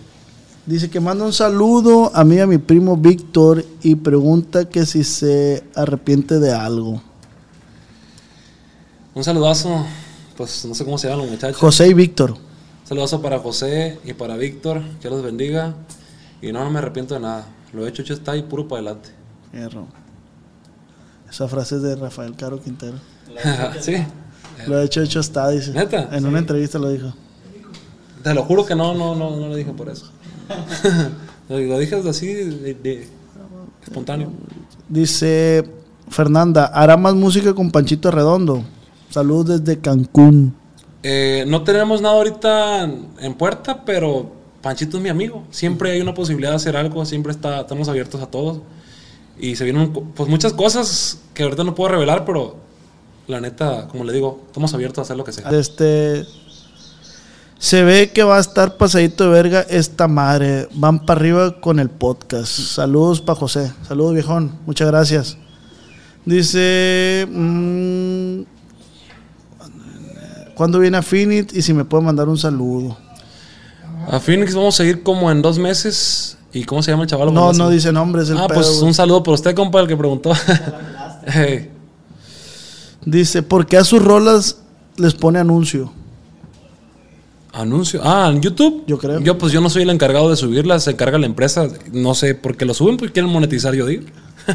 dice que manda un saludo a mí y a mi primo Víctor y pregunta que si se arrepiente de algo. Un saludazo, pues no sé cómo se llaman los muchachos. José y Víctor. Un saludazo para José y para Víctor, que los bendiga. Y no, no me arrepiento de nada. Lo hecho, hecho está ahí puro para adelante. Fierro. Esa frase es de Rafael Caro Quintero. [laughs] sí, Lo hecho, hecho está, dice. ¿Neta? En una entrevista lo dijo. te lo juro que no, no, no, no lo dije por eso. [laughs] lo, dije así de, de- espontáneo. Dice Fernanda, hará más música con Panchito Redondo. Saludos desde Cancún. Eh, no tenemos nada ahorita en, puerta, pero Panchito es mi amigo. Siempre hay una posibilidad de hacer algo, siempre está, estamos abiertos a todos. Y se vienen pues muchas cosas que ahorita no puedo revelar, pero la neta, como le digo, estamos abiertos a hacer lo que sea. Este se ve que va a estar pasadito de verga esta madre. Van para arriba con el podcast. Saludos para José. Saludos viejón. Muchas gracias. Dice mm, ¿Cuándo viene Affinit? Y si me puede mandar un saludo. A Phoenix vamos a ir como en dos meses. ¿Y cómo se llama el chaval? No, no dice nombres. El Ah, pedo, pues güey. un saludo para usted, compa, el que preguntó. [laughs] Hey. Dice, ¿por qué a sus rolas les pone anuncio? Anuncio. Ah, en YouTube. Yo creo. Yo, pues yo no soy el encargado de subirlas, se encarga la empresa. No sé por qué lo suben, porque quieren monetizar, yo digo. [laughs]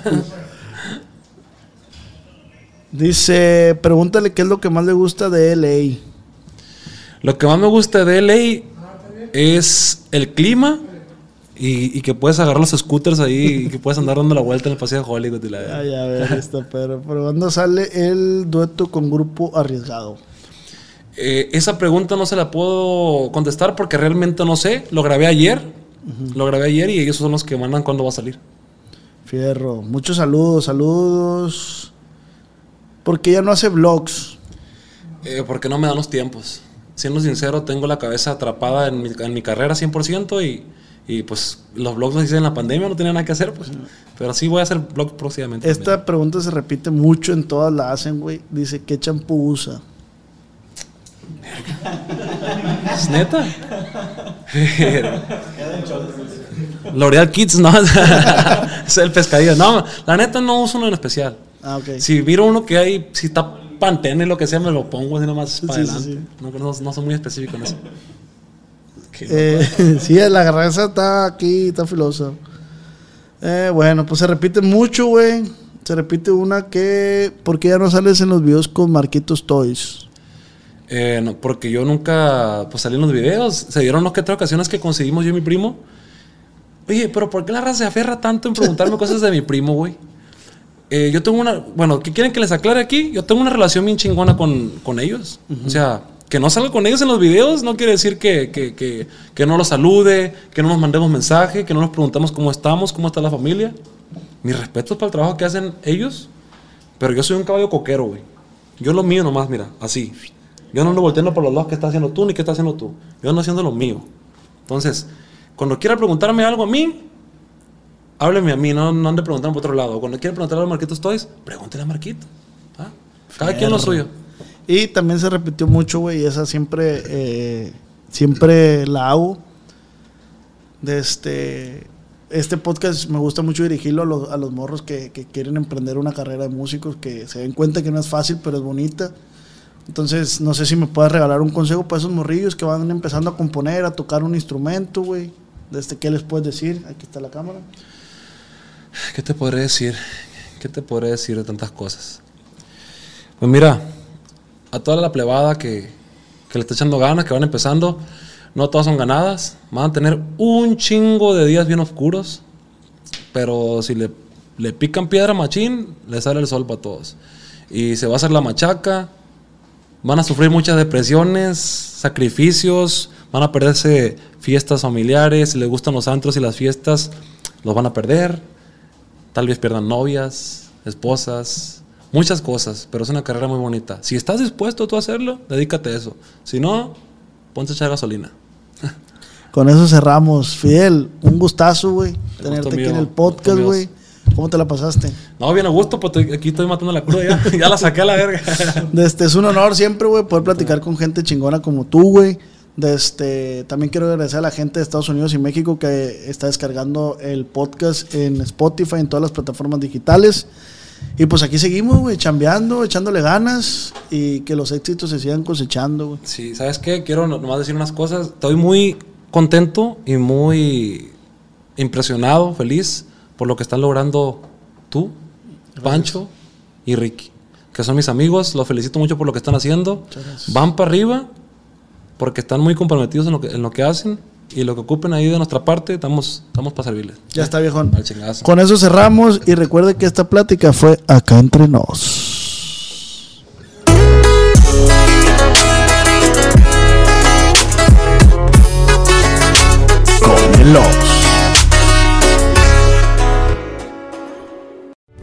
Dice, pregúntale qué es lo que más le gusta de LA. Lo que más me gusta de LA es el clima y, y que puedes agarrar los scooters ahí y que puedes andar dando la vuelta en el paseo de Hollywood. y la- Ay, a ver, está pero. Pero ¿cuándo sale el dueto con grupo arriesgado? Eh, esa pregunta no se la puedo contestar porque realmente no sé. Lo grabé ayer. Lo grabé ayer y ellos son los que mandan cuándo va a salir. Fierro, muchos saludos, saludos. Porque ya no hace vlogs. Eh, porque no me dan los tiempos. Siendo sincero, tengo la cabeza atrapada en mi, en mi carrera 100% y, y pues los vlogs los hice en la pandemia, no tenía nada que hacer. pues Pero sí voy a hacer vlogs próximamente. Esta pregunta se repite mucho en todas la hacen, güey. Dice, ¿qué champú usa? ¿Es neta? [laughs] L'Oreal Kids, no. [laughs] es el pescadillo. No, la neta no uso uno en especial. Ah, ok. Si miro uno que hay, si está pantene, lo que sea, me lo pongo así nomás para Sí, sí, adelante. No, no, no soy muy específico en eso. Eh, [laughs] sí, la garraza está aquí, está filosa. Eh, bueno, pues se repite mucho, güey. Se repite una que. ¿Por qué ya no sales en los videos con Marquitos Toys? Eh, no, porque yo nunca pues, salí en los videos. Se dieron unas que otras ocasiones que conseguimos yo y mi primo. Oye, pero ¿por qué la raza se aferra tanto en preguntarme [laughs] cosas de mi primo, güey? Eh, yo tengo una. Bueno, ¿qué quieren que les aclare aquí? Yo tengo una relación bien chingona con, con ellos. O sea, que no salga con ellos en los videos no quiere decir que, que, que, que no los salude, que no nos mandemos mensaje, que no nos preguntamos cómo estamos, cómo está la familia. Mis respetos para el trabajo que hacen ellos. Pero yo soy un caballo coquero, güey. Yo lo mío nomás, mira, así. Yo no ando volteando por los lados que estás haciendo tú ni qué estás haciendo tú. Yo ando haciendo lo mío. Entonces, cuando quiera preguntarme algo a mí, hábleme a mí, no, no ande preguntando por otro lado. Cuando quiera preguntarle a Marquitos Toys, pregúntele a Marquito. ¿ah? Cada quien lo suyo. Y también se repitió mucho, güey, esa siempre, eh, siempre la hago. De este, este podcast me gusta mucho dirigirlo a los, a los morros que, que quieren emprender una carrera de músicos, que se den cuenta que no es fácil, pero es bonita. Entonces, no sé si me puedes regalar un consejo para esos morrillos que van empezando a componer, a tocar un instrumento, güey. Desde qué les puedes decir, aquí está la cámara. ¿Qué te podré decir? ¿Qué te podré decir de tantas cosas? Pues mira, a toda la plebada que, que le está echando ganas, que van empezando, no todas son ganadas. Van a tener un chingo de días bien oscuros. Pero si le, le pican piedra machín, le sale el sol para todos. Y se va a hacer la machaca. Van a sufrir muchas depresiones, sacrificios. Van a perderse fiestas familiares. Si les gustan los antros y las fiestas, los van a perder. Tal vez pierdan novias, esposas, muchas cosas, pero es una carrera muy bonita. Si estás dispuesto tú a hacerlo, dedícate a eso. Si no, ponte a echar gasolina. Con eso cerramos. Fidel, un gustazo, güey, tenerte aquí mío, en el podcast, güey. ¿Cómo te la pasaste? No, bien a gusto, pues aquí estoy matando la cruda ya. [laughs] ya la saqué a la verga. Este, es un honor siempre, güey, poder platicar con gente chingona como tú, güey. De este, también quiero agradecer a la gente de Estados Unidos y México que está descargando el podcast en Spotify, en todas las plataformas digitales. Y pues aquí seguimos, güey, chambeando, echándole ganas y que los éxitos se sigan cosechando, güey. Sí, ¿sabes qué? Quiero no- nomás decir unas cosas. Estoy muy contento y muy impresionado, feliz por lo que están logrando tú, Pancho y Ricky, que son mis amigos. Los felicito mucho por lo que están haciendo. Van para arriba porque están muy comprometidos en lo que, en lo que hacen y lo que ocupen ahí de nuestra parte, estamos, estamos para servirles. Ya está, viejón. Con eso cerramos y recuerde que esta plática fue acá entre nos. Con el